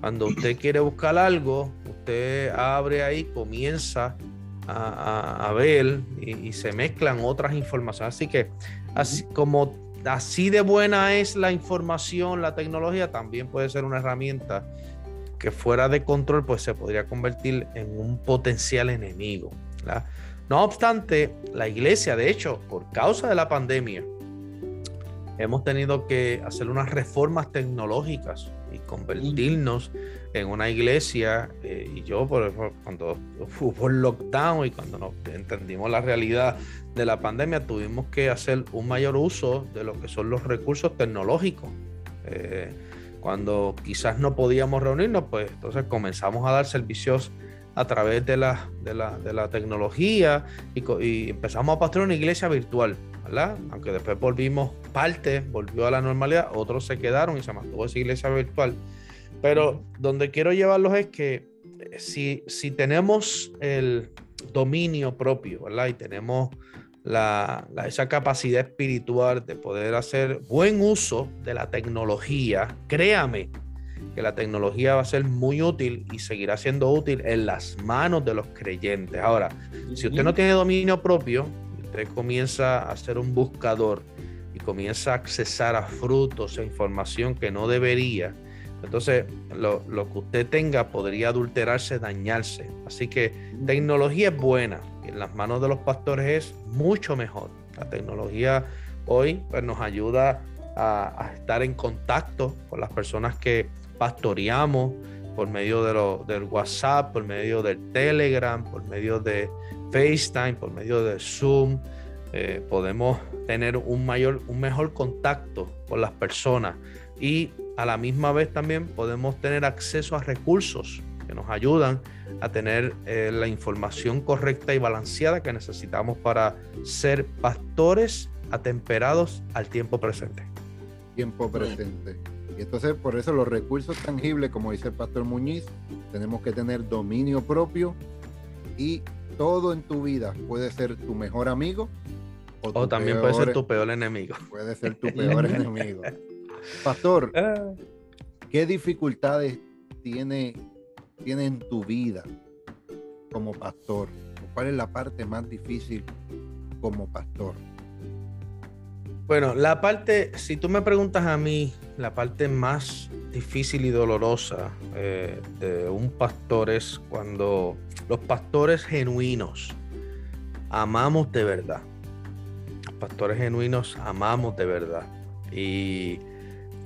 Cuando usted quiere buscar algo, usted abre ahí, comienza a, ver y, se mezclan otras informaciones. Así que así como así de buena es la información, la tecnología, también puede ser una herramienta que fuera de control, pues se podría convertir en un potencial enemigo. No obstante, la iglesia, de hecho, por causa de la pandemia, hemos tenido que hacer unas reformas tecnológicas y convertirnos en una iglesia. Eh, y yo, por, cuando hubo el lockdown y cuando nos entendimos la realidad de la pandemia, tuvimos que hacer un mayor uso de lo que son los recursos tecnológicos. Eh, cuando quizás no podíamos reunirnos, pues entonces comenzamos a dar servicios a través de la, de la, tecnología y, y, empezamos a pastorear una iglesia virtual, ¿verdad? Aunque después volvimos parte, volvió a la normalidad, otros se quedaron y se mantuvo esa iglesia virtual. Pero donde quiero llevarlos es que eh, si, si tenemos el dominio propio, ¿verdad? Y tenemos la, esa capacidad espiritual de poder hacer buen uso de la tecnología, créame, que la tecnología va a ser muy útil y seguirá siendo útil en las manos de los creyentes. Ahora, si usted no tiene dominio propio, usted comienza a ser un buscador y comienza a accesar a frutos e información que no debería, entonces lo, que usted tenga podría adulterarse, dañarse. Así que tecnología es buena en las manos de los pastores es mucho mejor. La tecnología hoy pues, nos ayuda a, estar en contacto con las personas que pastoreamos por medio de del WhatsApp, por medio del Telegram, por medio de FaceTime, por medio de Zoom. Eh, podemos tener un mayor, un mejor contacto con las personas y a la misma vez también podemos tener acceso a recursos que nos ayudan a tener eh, la información correcta y balanceada que necesitamos para ser pastores atemperados al tiempo presente. Tiempo presente. Y entonces por eso los recursos tangibles, como dice el pastor Muñiz, tenemos que tener dominio propio y todo en tu vida puede ser tu mejor amigo. O, también puede ser tu peor enemigo. Puede ser tu peor enemigo. Pastor, ah. ¿qué dificultades tiene, tiene en tu vida como pastor? ¿Cuál es la parte más difícil como pastor? Bueno, la parte, si tú me preguntas a mí la parte más difícil y dolorosa eh, de un pastor es cuando los pastores genuinos amamos de verdad. Los pastores genuinos amamos de verdad. Y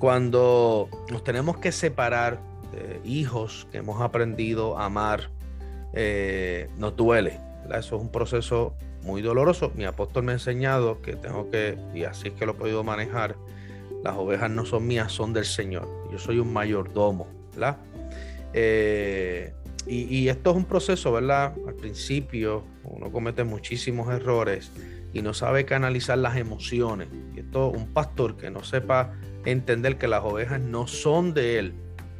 cuando nos tenemos que separar de hijos que hemos aprendido a amar, eh, nos duele. Eso es un proceso muy doloroso. Mi apóstol me ha enseñado que tengo que, y así es que lo he podido manejar, las ovejas no son mías, son del Señor. Yo soy un mayordomo, ¿verdad? Eh, y, esto es un proceso, ¿verdad? Al principio uno comete muchísimos errores y no sabe canalizar las emociones. Y esto, un pastor que no sepa entender que las ovejas no son de él,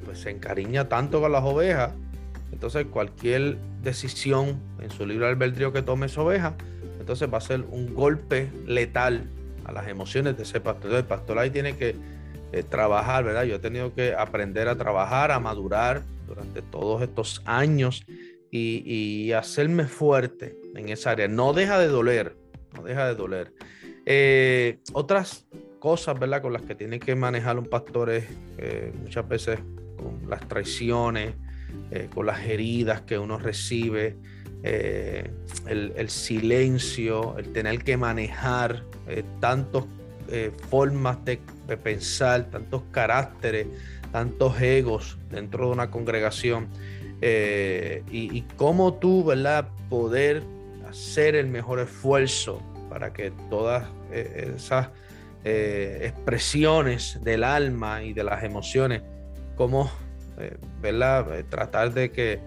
pues se encariña tanto con las ovejas. Entonces cualquier decisión en su libre albedrío que tome esa oveja, entonces va a ser un golpe letal a las emociones de ese pastor. Entonces el pastor ahí tiene que eh, trabajar, ¿verdad? Yo he tenido que aprender a trabajar, a madurar durante todos estos años y, hacerme fuerte en esa área. No deja de doler, no deja de doler. Eh, otras cosas, ¿verdad? Con las que tiene que manejar un pastor es eh, muchas veces con las traiciones, con las heridas que uno recibe, eh, el, silencio, el tener que manejar eh, tantas eh, formas de, pensar, tantos caracteres, tantos egos dentro de una congregación. Y, cómo tú, ¿verdad? Poder hacer el mejor esfuerzo para que todas esas expresiones del alma y de las emociones, cómo, ¿verdad? Tratar de que,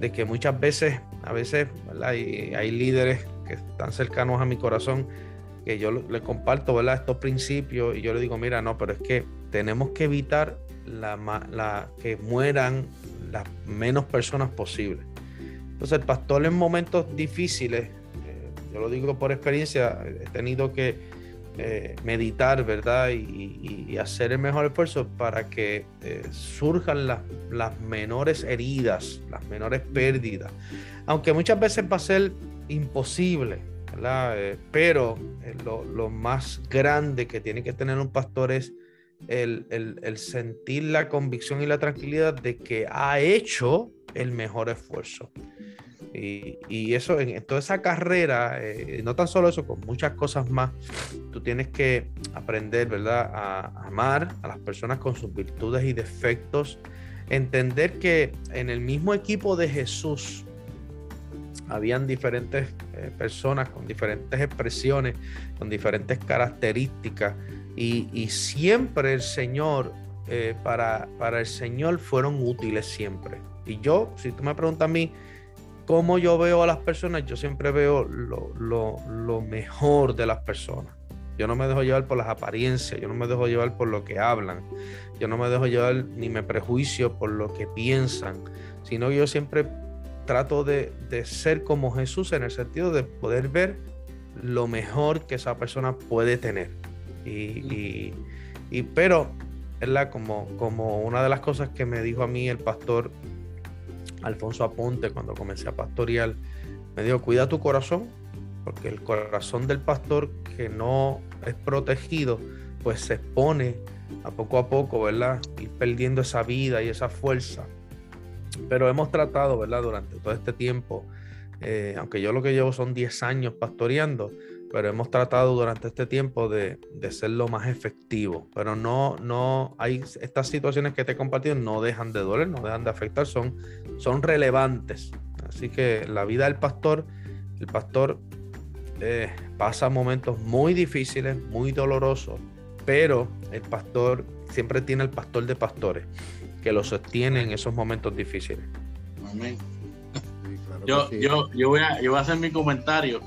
de que muchas veces a veces hay líderes que están cercanos a mi corazón que yo le comparto ¿verdad? estos principios y yo le digo, mira, no, pero es que tenemos que evitar la, que mueran las menos personas posibles. Entonces el pastor en momentos difíciles, eh, yo lo digo por experiencia, he tenido que eh, meditar, ¿verdad? Y, hacer el mejor esfuerzo para que eh, surjan las menores heridas, las menores pérdidas, aunque muchas veces va a ser imposible, ¿verdad? Eh, pero lo, más grande que tiene que tener un pastor es el, sentir la convicción y la tranquilidad de que ha hecho el mejor esfuerzo. Y, eso, en, toda esa carrera, eh, no tan solo eso, con muchas cosas más, tú tienes que aprender, ¿verdad?, a amar a las personas con sus virtudes y defectos, entender que en el mismo equipo de Jesús, habían diferentes eh, personas con diferentes expresiones, con diferentes características y, siempre el Señor, eh, para, para el Señor fueron útiles siempre. Y yo, si tú me preguntas a mí, cómo yo veo a las personas, yo siempre veo lo, lo, mejor de las personas. Yo no me dejo llevar por las apariencias, yo no me dejo llevar por lo que hablan, yo no me dejo llevar ni me prejuicio por lo que piensan, sino yo siempre trato de, ser como Jesús en el sentido de poder ver lo mejor que esa persona puede tener. Y, pero, ¿verdad? Como, como una de las cosas que me dijo a mí el pastor Alfonso Aponte cuando comencé a pastorear, me dijo, cuida tu corazón, porque el corazón del pastor que no es protegido, pues se expone a poco a poco, ¿verdad? Ir perdiendo esa vida y esa fuerza pero hemos tratado, ¿verdad? Durante todo este tiempo, eh, aunque yo lo que llevo son 10 años pastoreando, pero hemos tratado durante este tiempo de, de, ser lo más efectivo. Pero no, no hay estas situaciones que te he compartido, no dejan de doler, no dejan de afectar, son, son relevantes. Así que la vida del pastor, el pastor eh, pasa momentos muy difíciles, muy dolorosos, pero el pastor siempre tiene el pastor de pastores que lo sostiene en esos momentos difíciles. Amén. yo, yo, yo, voy a, yo voy a hacer mi comentario.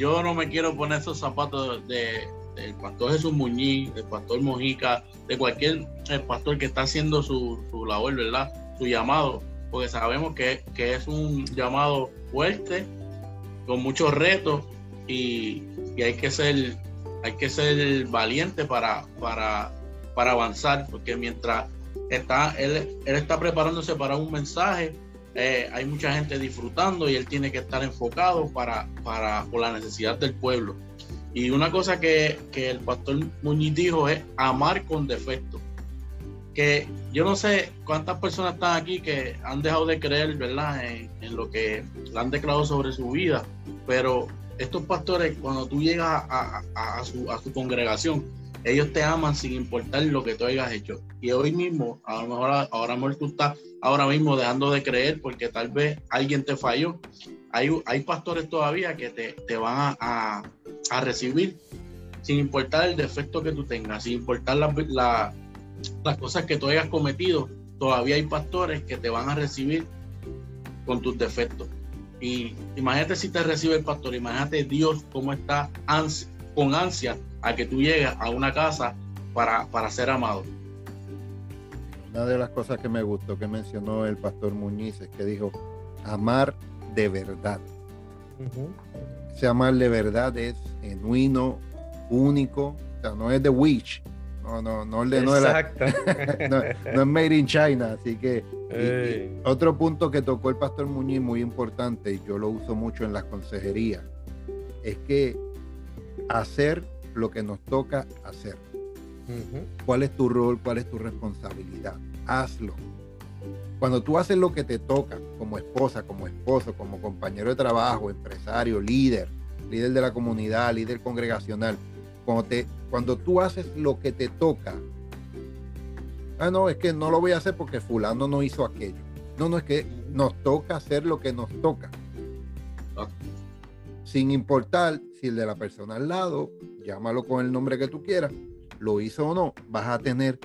Yo no me quiero poner esos zapatos de, del pastor Jesús Muñiz, del pastor Mojica, de cualquier pastor que está haciendo su, su, labor, ¿verdad? Su llamado, porque sabemos que, que, es un llamado fuerte, con muchos retos y, y, hay que ser hay que ser valiente para, para, para avanzar, porque mientras está, él, él está preparándose para un mensaje. Eh, hay mucha gente disfrutando y él tiene que estar enfocado para, para, por la necesidad del pueblo. Y una cosa que, que el pastor Muñiz dijo es amar con defecto. que yo no sé cuántas personas están aquí que han dejado de creer, ¿verdad?, en, lo que le han declarado sobre su vida, pero estos pastores, cuando tú llegas a, su, a su congregación, ellos te aman sin importar lo que tú hayas hecho. Y hoy mismo, a lo mejor ahora mejor tú estás ahora mismo dejando de creer porque tal vez alguien te falló. Hay, hay pastores todavía que te, te van a, a, recibir sin importar el defecto que tú tengas, sin importar la, las cosas que tú hayas cometido. Todavía hay pastores que te van a recibir con tus defectos. Y imagínate si te recibe el pastor, imagínate Dios cómo está con ansia a que tú llegues a una casa para, para ser amado. Una de las cosas que me gustó que mencionó el pastor Muñiz es que dijo, amar de verdad. Ese amar de verdad es genuino, único, o sea, no es de Wish, no, no, no, no, no, no, es made in China, así que otro punto que tocó el pastor Muñiz muy importante y yo lo uso mucho en las consejerías es que hacer lo que nos toca hacer. ¿Cuál es tu rol? ¿Cuál es tu responsabilidad? Hazlo. Cuando tú haces lo que te toca como esposa, como esposo, como compañero de trabajo, empresario, líder, líder de la comunidad, líder congregacional, cuando, te, cuando tú haces lo que te toca, ah, no, es que no lo voy a hacer porque fulano no hizo aquello. No, no, es que nos toca hacer lo que nos toca. Sin importar si el de la persona al lado, llámalo con el nombre que tú quieras, lo hizo o no, vas a tener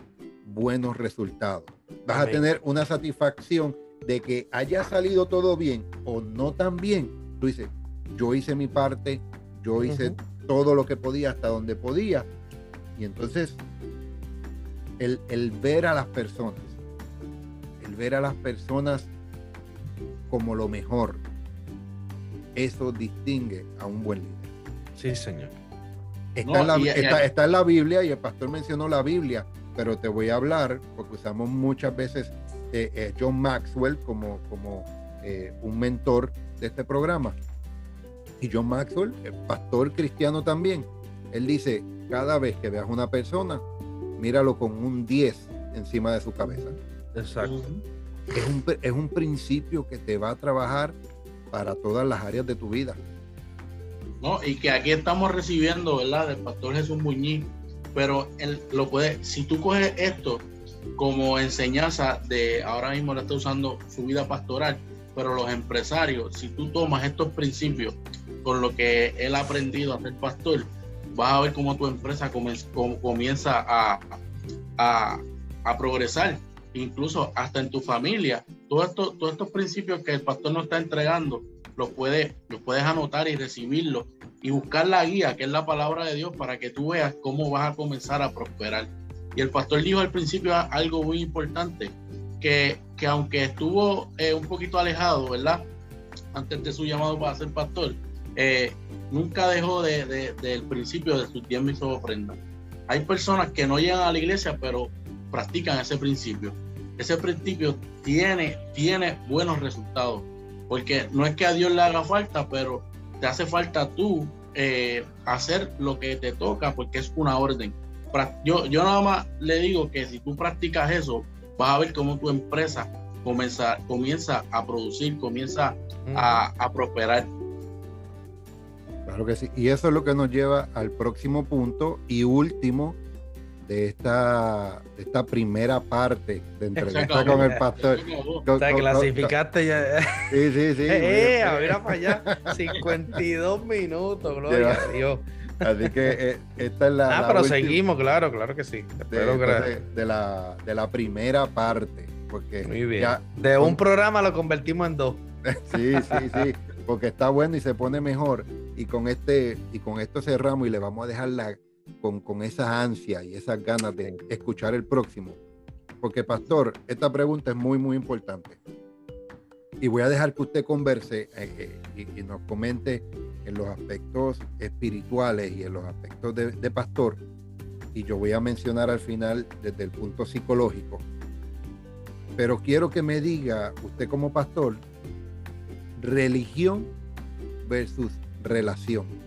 buenos resultados. Vas a tener una satisfacción de que haya salido todo bien o no tan bien. Tú dices, yo hice mi parte, yo hice todo lo que podía hasta donde podía. Y entonces, el, el ver a las personas, el ver a las personas como lo mejor, eso distingue a un buen líder. Sí, Señor. Está, en la, Biblia y el pastor mencionó la Biblia, pero te voy a hablar, porque usamos muchas veces de eh, John Maxwell como, como eh, un mentor de este programa. Y John Maxwell, el pastor cristiano también, él dice, cada vez que veas una persona, míralo con un 10 encima de su cabeza. Exacto. Es un, es un principio que te va a trabajar para todas las áreas de tu vida. Y que aquí estamos recibiendo, ¿verdad? Del pastor Jesús Muñiz, pero él lo puede, si tú coges esto como enseñanza de, ahora mismo lo está usando su vida pastoral, pero los empresarios, si tú tomas estos principios con lo que él ha aprendido a ser pastor, vas a ver cómo tu empresa comienza a, a, progresar, incluso hasta en tu familia. Todo esto, todos estos principios que el pastor nos está entregando, los puedes, los puedes anotar y recibirlos y buscar la guía, que es la palabra de Dios, para que tú veas cómo vas a comenzar a prosperar. Y el pastor dijo al principio algo muy importante, que, que aunque estuvo eh, un poquito alejado, ¿verdad? Antes de su llamado para ser pastor, eh, nunca dejó de, del principio de su tiempo y su ofrenda. Hay personas que no llegan a la iglesia, pero practican ese principio. Ese principio tiene, tiene buenos resultados porque no es que a Dios le haga falta, pero te hace falta tú eh, hacer lo que te toca porque es una orden. Yo, yo nada más le digo que si tú practicas eso, vas a ver cómo tu empresa comienza, comienza a producir, comienza a, a prosperar. Claro que sí. Y eso es lo que nos lleva al próximo punto y último de esta, esta primera parte de entrevista con el pastor. O sea, clasificaste ya. Sí, sí, sí. Eh, a ver para allá. 52 minutos, gloria a Dios. Así que eh, esta es la. Ah, pero seguimos, claro, claro que sí. De, de, la, de la primera parte. Porque Muy bien. de un programa lo convertimos en dos. sí, sí, sí. Porque está bueno y se pone mejor. Y con este, y con esto cerramos y le vamos a dejar la con, con esa ansia y esas ganas de escuchar el próximo. Porque, pastor, esta pregunta es muy, muy importante. Y voy a dejar que usted converse eh, eh, y, nos comente en los aspectos espirituales y en los aspectos de, de pastor. Y yo voy a mencionar al final desde el punto psicológico. Pero quiero que me diga usted como pastor, religión versus relación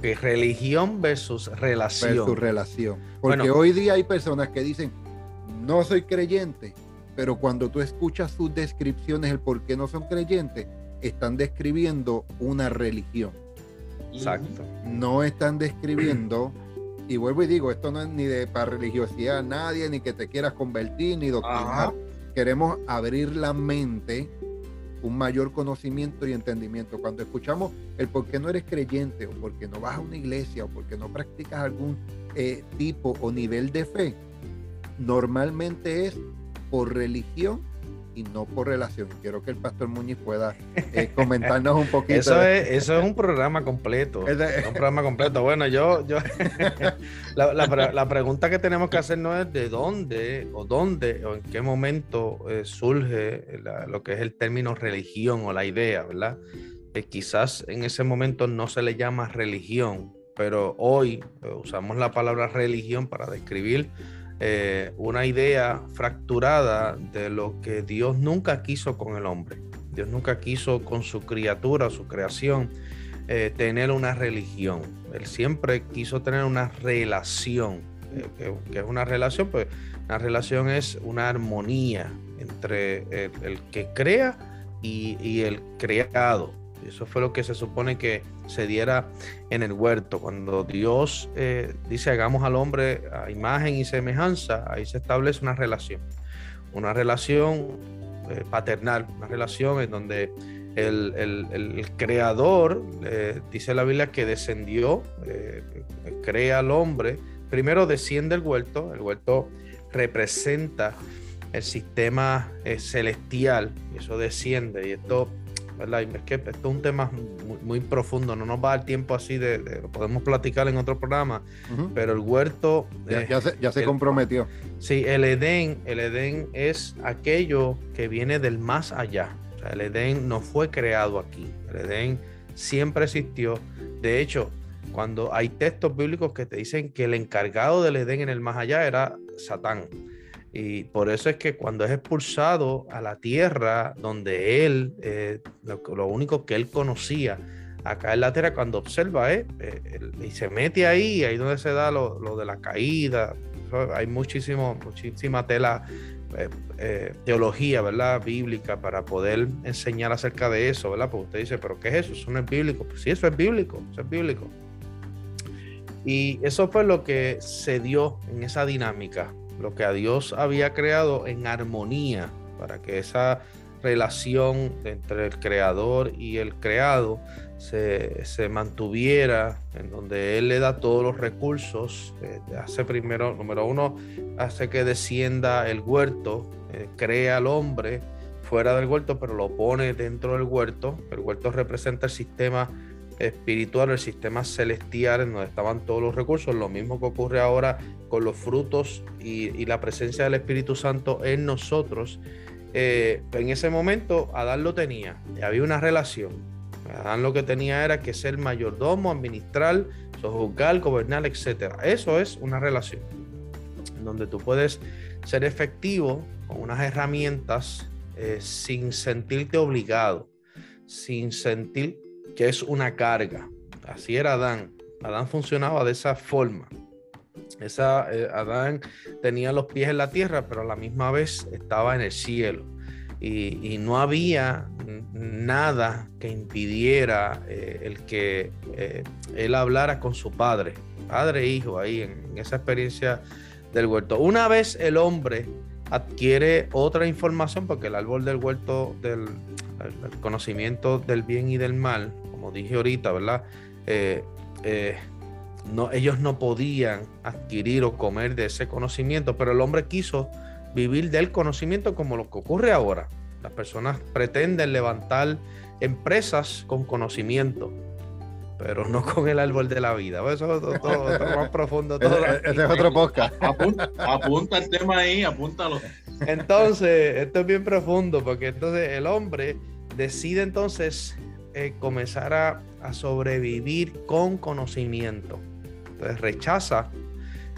que religión versus relación. Versus relación. Porque hoy día hay personas que dicen, no soy creyente, pero cuando tú escuchas sus descripciones, el por qué no son creyentes, están describiendo una religión. Exacto. No están describiendo, y vuelvo y digo, esto no es ni de para religiosidad a nadie, ni que te quieras convertir, ni doctrinar. Queremos abrir la mente, un mayor conocimiento y entendimiento. Cuando escuchamos el por qué no eres creyente, o por qué no vas a una iglesia, o por qué no practicas algún eh, tipo o nivel de fe, normalmente es por religión y no por relación. Quiero que el pastor Muñiz pueda eh, comentarnos un poquito. Eso es, eso es un programa completo. Es un programa completo. Bueno, yo, yo la, pregunta que tenemos que hacer no es de dónde o dónde o en qué momento eh, surge lo que es el término religión o la idea, ¿verdad? Que quizás en ese momento no se le llama religión, pero hoy eh, usamos la palabra religión para describir eh, una idea fracturada de lo que Dios nunca quiso con el hombre. Dios nunca quiso con su criatura, su creación, eh, tener una religión. Él siempre quiso tener una relación. Eh, que, es una relación? Pues una relación es una armonía entre el, que crea y el creado. Eso fue lo que se supone que se diera en el huerto. Cuando Dios eh, dice hagamos al hombre a imagen y semejanza, ahí se establece una relación. Una relación eh, paternal, una relación en donde el, creador, eh, dice la Biblia, que descendió, crea al hombre, primero desciende el huerto, el huerto representa el sistema celestial, eso desciende, y esto es que esto es un tema muy, profundo, no nos va a dar tiempo así de, lo podemos platicar en otro programa, pero el huerto... Ya, se, comprometió. Sí, el Edén, el Edén es aquello que viene del más allá. el Edén no fue creado aquí, el Edén siempre existió. De hecho, cuando hay textos bíblicos que te dicen que el encargado del Edén en el más allá era Satán. Y por eso es que cuando es expulsado a la tierra donde él, eh, lo, único que él conocía acá en la tierra, cuando observa, eh, eh y se mete ahí, ahí donde se da lo, de la caída, hay muchísimo, muchísima tela, eh, teología, ¿verdad? Bíblica para poder enseñar acerca de eso, ¿verdad? Porque usted dice, ¿pero qué es eso? Eso no es bíblico. Pues sí, eso es bíblico, eso es bíblico. Y eso fue lo que se dio en esa dinámica lo que a Dios había creado en armonía, para que esa relación entre el creador y el creado se, mantuviera, en donde Él le da todos los recursos, eh, hace primero, número uno, hace que descienda el huerto, eh, crea al hombre fuera del huerto, pero lo pone dentro del huerto. El huerto representa el sistema espiritual, el sistema celestial en donde estaban todos los recursos, lo mismo que ocurre ahora con los frutos y, la presencia del Espíritu Santo en nosotros. Eh, en ese momento Adán lo tenía, había una relación. Adán lo que tenía era que ser mayordomo, administrar, sojuzgar, gobernar, etc. Eso es una relación donde tú puedes ser efectivo con unas herramientas eh, sin sentirte obligado, sin sentir que es una carga. Así era Adán. Adán funcionaba de esa forma. Esa, eh, Adán tenía los pies en la tierra, pero a la misma vez estaba en el cielo. Y, no había nada que impidiera eh, el que eh, él hablara con su padre, padre e hijo, ahí en, esa experiencia del huerto. Una vez el hombre adquiere otra información, porque el árbol del huerto, del conocimiento del bien y del mal, como dije ahorita, ¿verdad? Eh, eh, no, ellos no podían adquirir o comer de ese conocimiento, pero el hombre quiso vivir del conocimiento como lo que ocurre ahora. Las personas pretenden levantar empresas con conocimiento, pero no con el árbol de la vida. Eso es todo, más profundo. Todo ese, es otro podcast. Apunta, el tema ahí, apúntalo. Entonces, esto es bien profundo, porque entonces el hombre decide entonces eh, comenzar a, sobrevivir con conocimiento. Entonces rechaza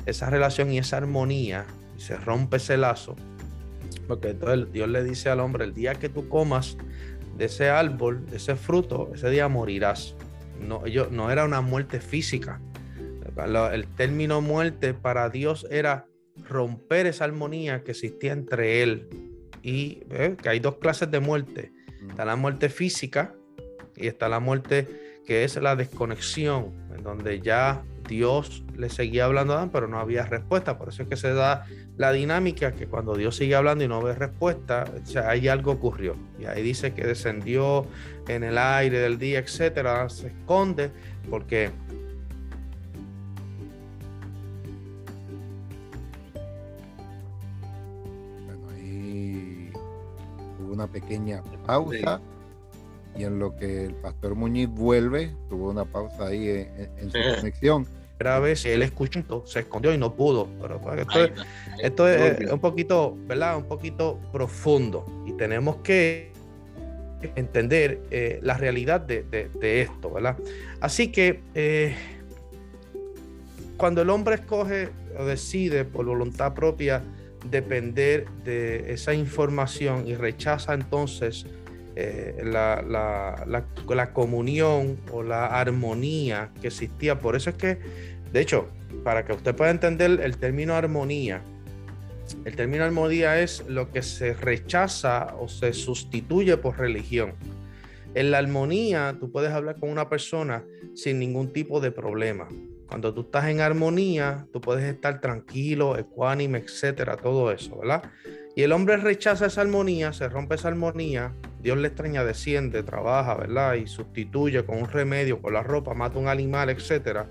esa relación y esa armonía y se rompe ese lazo. Porque entonces Dios le dice al hombre, el día que tú comas de ese árbol, de ese fruto, ese día morirás. no, ellos, no era una muerte física. El término muerte para Dios era romper esa armonía que existía entre él y ¿eh? que hay dos clases de muerte. Está la muerte física y está la muerte que es la desconexión, en donde ya Dios le seguía hablando a Adán, pero no había respuesta. Por eso es que se da la dinámica que cuando Dios sigue hablando y no ve respuesta, o ahí algo ocurrió. Y ahí dice que descendió en el aire del día, etcétera, se esconde porque bueno, ahí hubo una pequeña pausa y en lo que el pastor Muñiz vuelve, tuvo una pausa ahí en, su conexión. Primera vez él escuchó, se escondió y no pudo. Pero esto, es, un poquito, ¿verdad? Un poquito profundo y tenemos que entender eh, la realidad de, esto, ¿verdad? Así que eh, cuando el hombre escoge o decide por voluntad propia depender de esa información y rechaza entonces eh, la, la, comunión o la armonía que existía. Por eso es que, de hecho, para que usted pueda entender el término armonía, el término armonía es lo que se rechaza o se sustituye por religión. En la armonía tú puedes hablar con una persona sin ningún tipo de problema. Cuando tú estás en armonía, tú puedes estar tranquilo, ecuánime, etcétera, todo eso, ¿verdad? Y el hombre rechaza esa armonía, se rompe esa armonía, Dios le extraña, desciende, trabaja, ¿verdad? Y sustituye con un remedio, con la ropa, mata un animal, etcétera.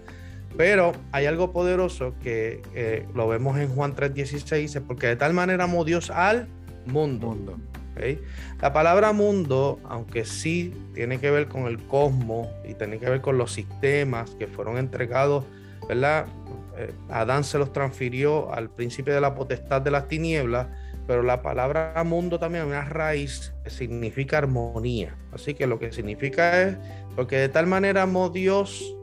Pero hay algo poderoso que eh, lo vemos en Juan 3:16, dice, porque de tal manera amó Dios al mundo. La palabra mundo, aunque sí tiene que ver con el cosmos y tiene que ver con los sistemas que fueron entregados, ¿verdad? Eh, Adán se los transfirió al príncipe de la potestad de las tinieblas pero la palabra mundo también es una raíz que significa armonía. Así que lo que significa es, porque de tal manera amó Dios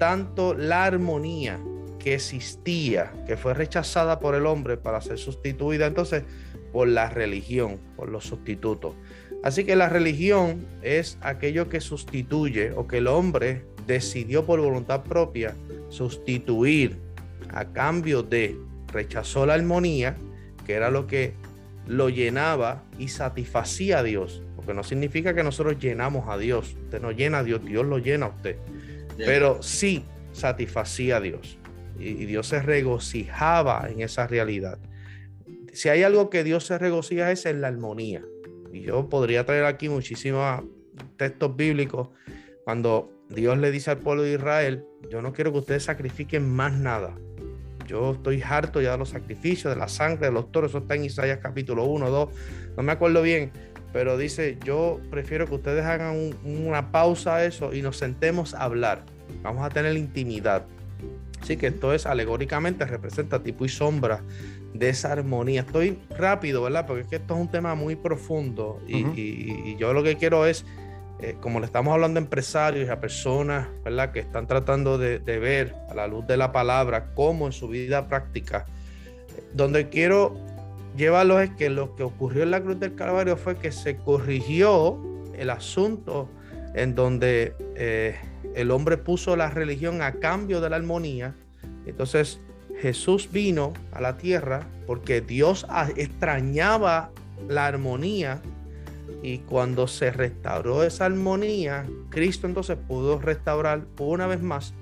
tanto la armonía que existía, que fue rechazada por el hombre para ser sustituida entonces por la religión, por los sustitutos. Así que la religión es aquello que sustituye o que el hombre decidió por voluntad propia sustituir a cambio de rechazó la armonía que era lo que lo llenaba y satisfacía a Dios. Porque no significa que nosotros llenamos a Dios. Usted no llena a Dios, Dios lo llena a usted. Pero sí satisfacía a Dios. Y, Dios se regocijaba en esa realidad. Si hay algo que Dios se regocija es en la armonía. Y yo podría traer aquí muchísimos textos bíblicos cuando Dios le dice al pueblo de Israel, yo no quiero que ustedes sacrifiquen más nada. Yo estoy harto ya de los sacrificios, de la sangre, de los toros. Eso está en Isaías capítulo 1, 2. No me acuerdo bien. Pero dice, yo prefiero que ustedes hagan una pausa a eso y nos sentemos a hablar. Vamos a tener intimidad. Así que esto es alegóricamente representa tipo y sombra de esa armonía. Estoy rápido, ¿verdad? Porque es que esto es un tema muy profundo y yo lo que quiero es eh, como le estamos hablando a empresarios y a personas ¿verdad? que están tratando de, ver a la luz de la palabra cómo en su vida práctica, donde quiero llevarlos es que lo que ocurrió en la cruz del Calvario fue que se corrigió el asunto en donde eh, el hombre puso la religión a cambio de la armonía. Entonces Jesús vino a la tierra porque Dios extrañaba la armonía y cuando se restauró esa armonía, Cristo entonces pudo restaurar una vez más.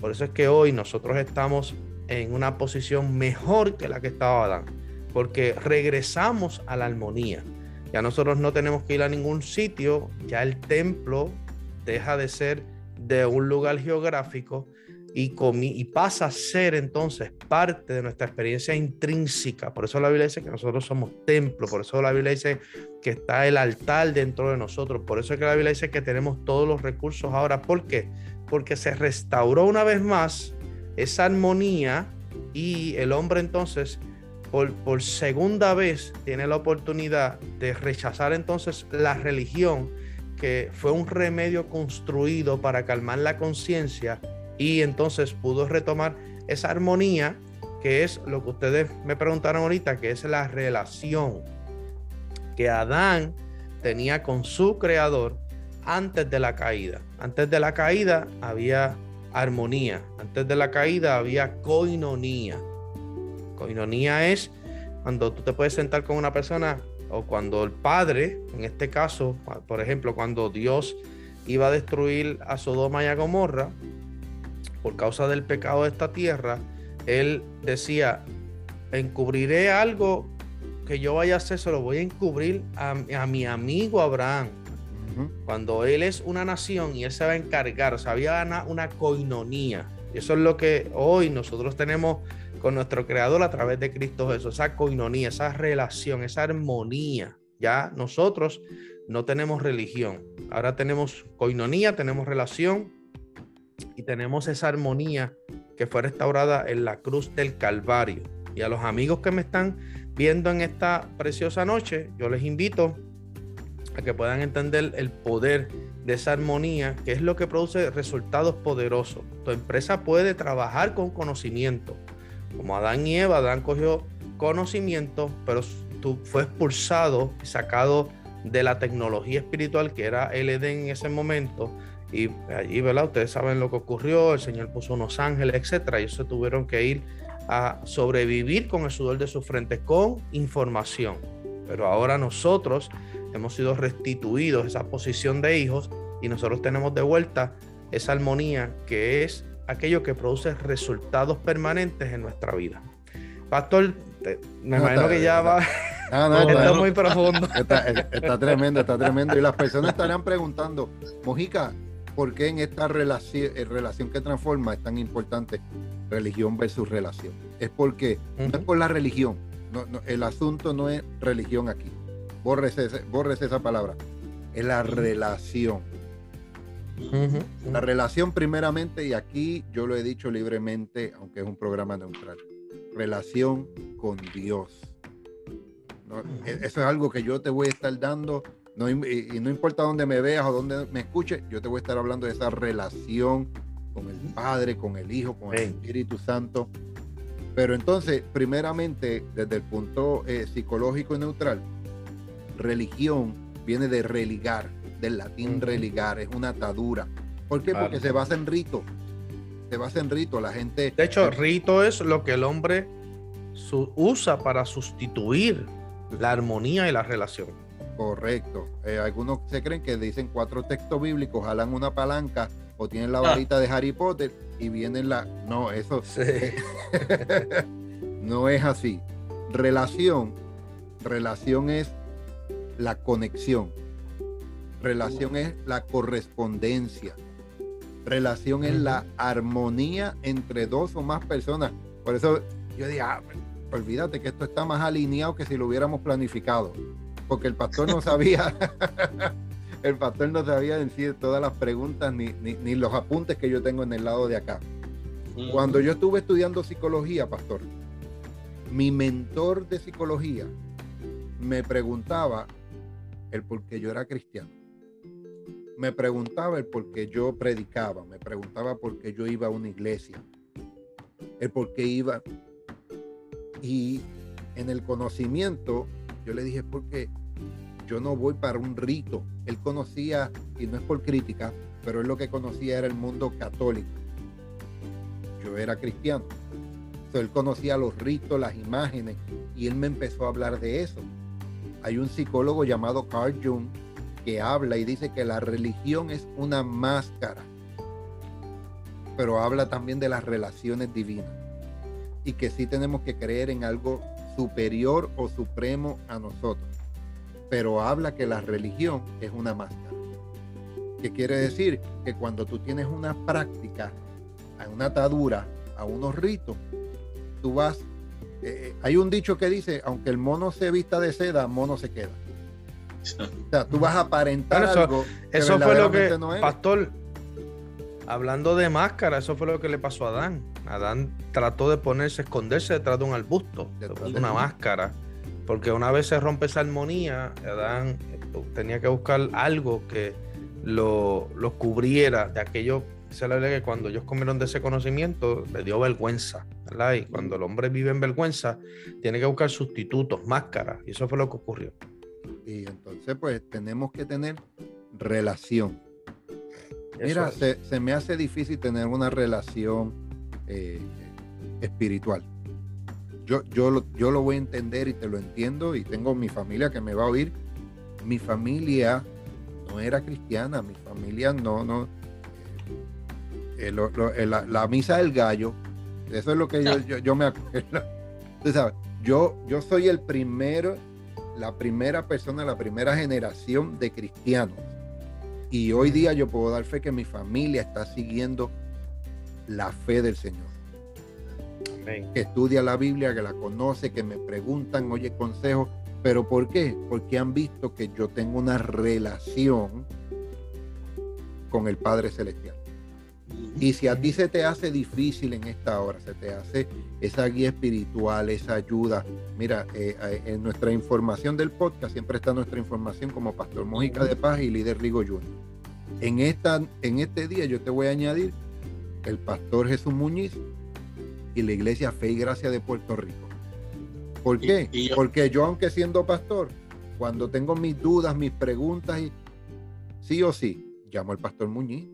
Por eso es que hoy nosotros estamos en una posición mejor que la que estaba Adán, porque regresamos a la armonía. Ya nosotros no tenemos que ir a ningún sitio, ya el templo deja de ser de un lugar geográfico y, pasa a ser entonces parte de nuestra experiencia intrínseca. Por eso la Biblia dice que nosotros somos templo, por eso la Biblia dice que está el altar dentro de nosotros, por eso es que la Biblia dice que tenemos todos los recursos ahora. ¿Por qué? Porque se restauró una vez más esa armonía y el hombre entonces por, por segunda vez tiene la oportunidad de rechazar entonces la religión que fue un remedio construido para calmar la conciencia y entonces pudo retomar esa armonía que es lo que ustedes me preguntaron ahorita, que es la relación que Adán tenía con su creador antes de la caída. Antes de la caída había armonía. Antes de la caída había coinonía. Coinonía es cuando tú te puedes sentar con una persona o cuando el Padre, en este caso, por ejemplo, cuando Dios iba a destruir a Sodoma y a Gomorra por causa del pecado de esta tierra, Él decía, encubriré algo que yo vaya a hacer, se lo voy a encubrir a, mi amigo Abraham. Cuando él es una nación y él se va a encargar, o sea, había una, una coinonía. Eso es lo que hoy nosotros tenemos con nuestro Creador a través de Cristo Jesús, esa coinonía, esa relación, esa armonía. Ya nosotros no tenemos religión, ahora tenemos coinonía, tenemos relación y tenemos esa armonía que fue restaurada en la cruz del Calvario. Y a los amigos que me están viendo en esta preciosa noche, yo les invito a que puedan entender el poder de esa armonía, que es lo que produce resultados poderosos. Tu empresa puede trabajar con conocimiento, como Adán y Eva, Adán cogió conocimiento, pero tú fue expulsado y sacado de la tecnología espiritual que era el Edén en ese momento. Y allí, ¿verdad? Ustedes saben lo que ocurrió, el Señor puso unos ángeles, etcétera, y ellos se tuvieron que ir a sobrevivir con el sudor de su frente, con información. Pero ahora nosotros hemos sido restituidos esa posición de hijos y nosotros tenemos de vuelta esa armonía que es aquello que produce resultados permanentes en nuestra vida. Pastor, me imagino que ya va. está muy profundo. Está, tremendo, está tremendo. Y las personas estarán preguntando, Mojica, ¿por qué en esta relación, eh, relación que transforma es tan importante religión versus relación? Es porque no es por la religión. el asunto no es religión aquí. Bórrese, bórrese esa palabra. Es la relación la relación primeramente, y aquí yo lo he dicho libremente, aunque es un programa neutral, relación con Dios. E, eso es algo que yo te voy a estar dando, no, y, no importa dónde me veas o dónde me escuches, yo te voy a estar hablando de esa relación con el Padre, con el Hijo, con el Espíritu Santo. Pero entonces, primeramente, desde el punto eh, psicológico y neutral, religión viene de religar del latín religar, es una atadura. ¿Por qué? Porque se basa en rito. Se basa en rito. La gente. De hecho, rito es lo que el hombre usa para sustituir la armonía y la relación. Correcto. Eh, algunos se creen que dicen cuatro textos bíblicos, jalan una palanca o tienen la ah. varita de Harry Potter y vienen la. No, eso. no es así. Relación. Relación es la conexión. Relación es la correspondencia. Relación es la armonía entre dos o más personas. Por eso yo digo, ah, olvídate que esto está más alineado que si lo hubiéramos planificado. Porque el pastor no sabía, el pastor no sabía decir todas las preguntas ni, ni los apuntes que yo tengo en el lado de acá. Cuando yo estuve estudiando psicología, pastor, mi mentor de psicología me preguntaba el por qué yo era cristiano me preguntaba el por qué yo predicaba, me preguntaba por qué yo iba a una iglesia, el por qué iba. Y en el conocimiento, yo le dije, porque yo no voy para un rito. Él conocía, y no es por crítica, pero él lo que conocía era el mundo católico. Yo era cristiano. Entonces, él conocía los ritos, las imágenes, y él me empezó a hablar de eso. Hay un psicólogo llamado Carl Jung que habla y dice que la religión es una máscara, pero habla también de las relaciones divinas y que sí tenemos que creer en algo superior o supremo a nosotros, pero habla que la religión es una máscara. ¿Qué quiere decir? Que cuando tú tienes una práctica, a una atadura, a unos ritos, tú vas, eh, eh, hay un dicho que dice, aunque el mono se vista de seda, mono se queda. O sea, tú vas a aparentar eso, algo. eso fue lo que, Pastor, hablando de máscara, eso fue lo que le pasó a Adán. Adán trató de ponerse, esconderse detrás de un arbusto, de una máscara. Porque una vez se rompe esa armonía, Adán eh, tenía que buscar algo que lo, cubriera de aquello. Se le que cuando ellos comieron de ese conocimiento, le dio vergüenza. ¿verdad? Y cuando el hombre vive en vergüenza, tiene que buscar sustitutos, máscaras. Y eso fue lo que ocurrió. Y entonces, pues tenemos que tener relación. Mira, se, me hace difícil tener una relación eh, espiritual. Yo, yo, lo, yo lo voy a entender y te lo entiendo y tengo mi familia que me va a oír. Mi familia no era cristiana, mi familia no, no. Eh, eh, la, misa del gallo, eso es lo que yo, yo, me acuerdo. sabes, yo, yo soy el primero, la primera persona, la primera generación de cristianos y hoy día yo puedo dar fe que mi familia está siguiendo la fe del Señor. Que estudia la Biblia, que la conoce, que me preguntan, oye consejos. ¿Pero por qué? Porque han visto que yo tengo una relación con el Padre Celestial. Y si a ti se te hace difícil en esta hora, se te hace esa guía espiritual, esa ayuda, mira, eh, eh, en nuestra información del podcast siempre está nuestra información como Pastor Mójica de Paz y líder Rigo Junior. En, esta, en este día yo te voy a añadir el Pastor Jesús Muñiz y la Iglesia Fe y Gracia de Puerto Rico. ¿Por qué? Porque yo, aunque siendo pastor, cuando tengo mis dudas, mis preguntas, y sí o sí, llamo al Pastor Muñiz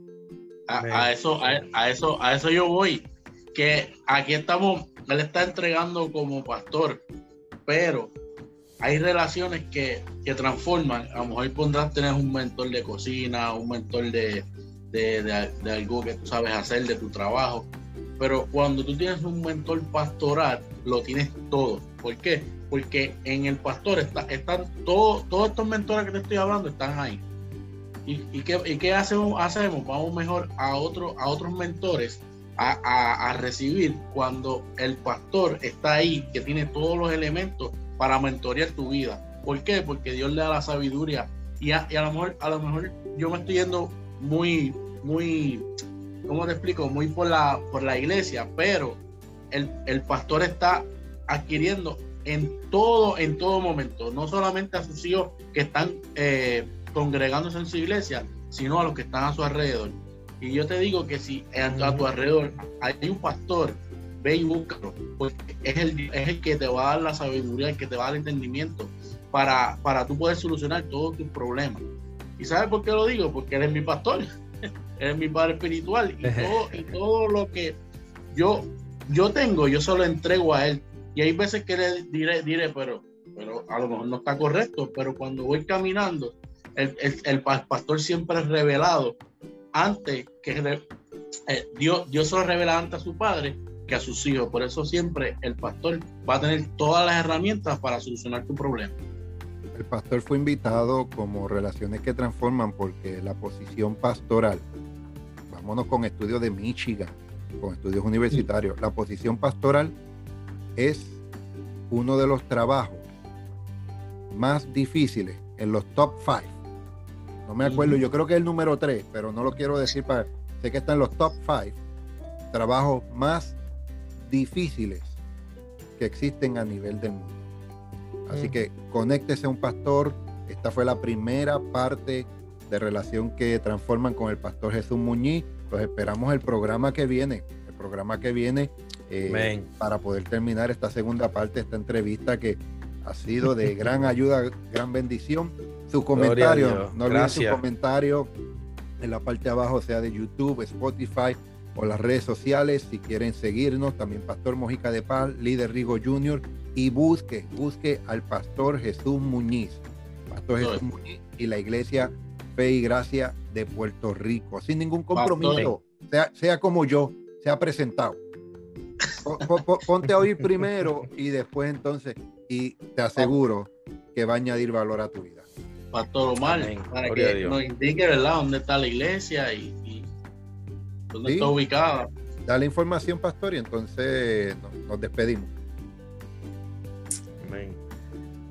a, eso, a, eso, a eso yo voy. Que aquí estamos, él está entregando como pastor, pero hay relaciones que, que transforman. A lo mejor pondrás tener un mentor de cocina, un mentor de, de, de, algo que tú sabes hacer, de tu trabajo. Pero cuando tú tienes un mentor pastoral, lo tienes todo. ¿Por qué? Porque en el pastor está, están todos, todos estos mentores que te estoy hablando, están ahí. ¿Y, qué, hacemos, hacemos? Vamos mejor a, otro, a otros mentores a, recibir cuando el pastor está ahí, que tiene todos los elementos para mentorear tu vida. ¿Por qué? Porque Dios le da la sabiduría. Y a, lo, mejor, a lo mejor yo me estoy yendo muy, muy, ¿cómo te explico? Muy por la, por la iglesia, pero el, pastor está adquiriendo en todo, en todo momento, no solamente a sus hijos que están eh, congregándose en su iglesia, sino a los que están a su alrededor. Y yo te digo que si a, tu alrededor hay un pastor, ve y búscalo, porque es el, es el que te va a dar la sabiduría, el que te va a dar el entendimiento para, para tú poder solucionar todos tus problemas. ¿Y sabes por qué lo digo? Porque él es mi pastor, él es mi padre espiritual y todo, y todo lo que yo, yo tengo, yo se lo entrego a él. Y hay veces que le diré, diré, pero, pero a lo mejor no está correcto, pero cuando voy caminando el, pastor siempre es revelado antes que eh, Dios, Dios se lo revela antes a su padre que a sus hijos. Por eso siempre el pastor va a tener todas las herramientas para solucionar tu problema. El pastor fue invitado como relaciones que transforman porque la posición pastoral, vámonos con estudios de Michigan, con estudios universitarios, la posición pastoral es uno de los trabajos más difíciles en los top five no me acuerdo, yo creo que es el número 3, pero no lo quiero decir para. Sé que está en los top 5 trabajos más difíciles que existen a nivel del mundo. Así que conéctese a un pastor. Esta fue la primera parte de relación que transforman con el pastor Jesús Muñiz. Los esperamos el programa que viene. El programa que viene eh, para poder terminar esta segunda parte, esta entrevista que ha sido de gran ayuda, gran bendición su comentario. No olviden su comentario en la parte de abajo, sea de YouTube, Spotify o las redes sociales. Si quieren seguirnos, también Pastor Mojica de Paz, líder Rigo Jr. Y busque, busque al Pastor Jesús Muñiz. Pastor Jesús Muñiz y la Iglesia Fe y Gracia de Puerto Rico. Sin ningún compromiso. Sea, sea como yo, sea presentado. Ponte a oír primero y después entonces, y te aseguro que va a añadir valor a tu vida. Pastor Omar, para que nos indique, ¿verdad?, dónde está la iglesia y, dónde está ubicada. Da la información, Pastor, y entonces nos, despedimos.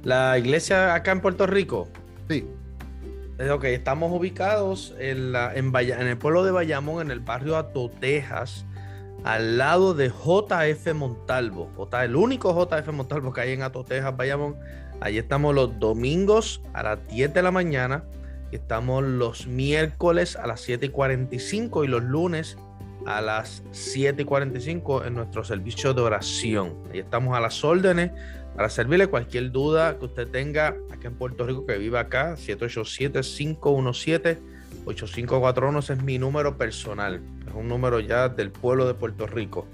La iglesia acá en Puerto Rico. Sí. Ok, estamos ubicados en, la, en, en el pueblo de Bayamón, en el barrio Atotejas, al lado de JF Montalvo. J, el único JF Montalvo que hay en Atotejas, Bayamón. Allí estamos los domingos a las 10 de la mañana. Estamos los miércoles a las 7 y 45 y los lunes a las 7 y 45 en nuestro servicio de oración. Ahí estamos a las órdenes para servirle cualquier duda que usted tenga aquí en Puerto Rico, que viva acá, 787-517-8541, ese es mi número personal, es un número ya del pueblo de Puerto Rico.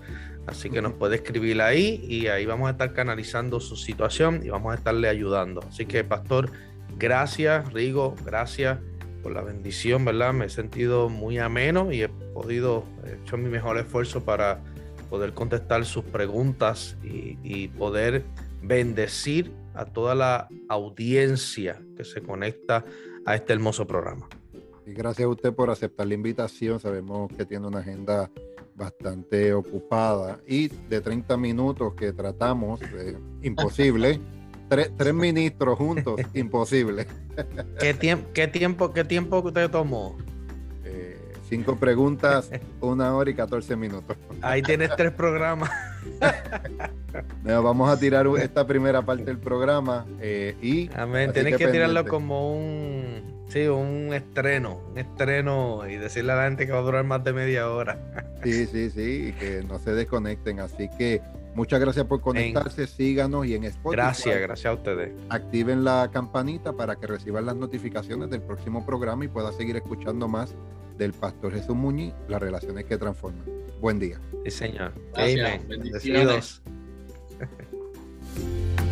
Así que nos puede escribir ahí y ahí vamos a estar canalizando su situación y vamos a estarle ayudando. Así que, pastor, gracias, Rigo, gracias por la bendición, ¿verdad? Me he sentido muy ameno y he podido, he hecho mi mejor esfuerzo para poder contestar sus preguntas y, y poder bendecir a toda la audiencia que se conecta a este hermoso programa. Y gracias a usted por aceptar la invitación. Sabemos que tiene una agenda bastante ocupada y de 30 minutos que tratamos, eh, imposible. tres, tres, ministros juntos, imposible. ¿Qué, tiempo, qué, tiempo, ¿Qué tiempo usted tomó? Eh, cinco preguntas, una hora y 14 minutos. Ahí tienes tres programas. vamos a tirar esta primera parte del programa eh, y... Amén, tienes que, que tirarlo como un Sí, un estreno, un estreno y decirle a la gente que va a durar más de media hora. Sí, sí, sí, y que no se desconecten. Así que muchas gracias por conectarse, síganos y en Spotify. Gracias, gracias a ustedes. Activen la campanita para que reciban las notificaciones del próximo programa y pueda seguir escuchando más del Pastor Jesús Muñiz, las relaciones que transforman. Buen día. Sí, señor. Gracias. Bendiciones.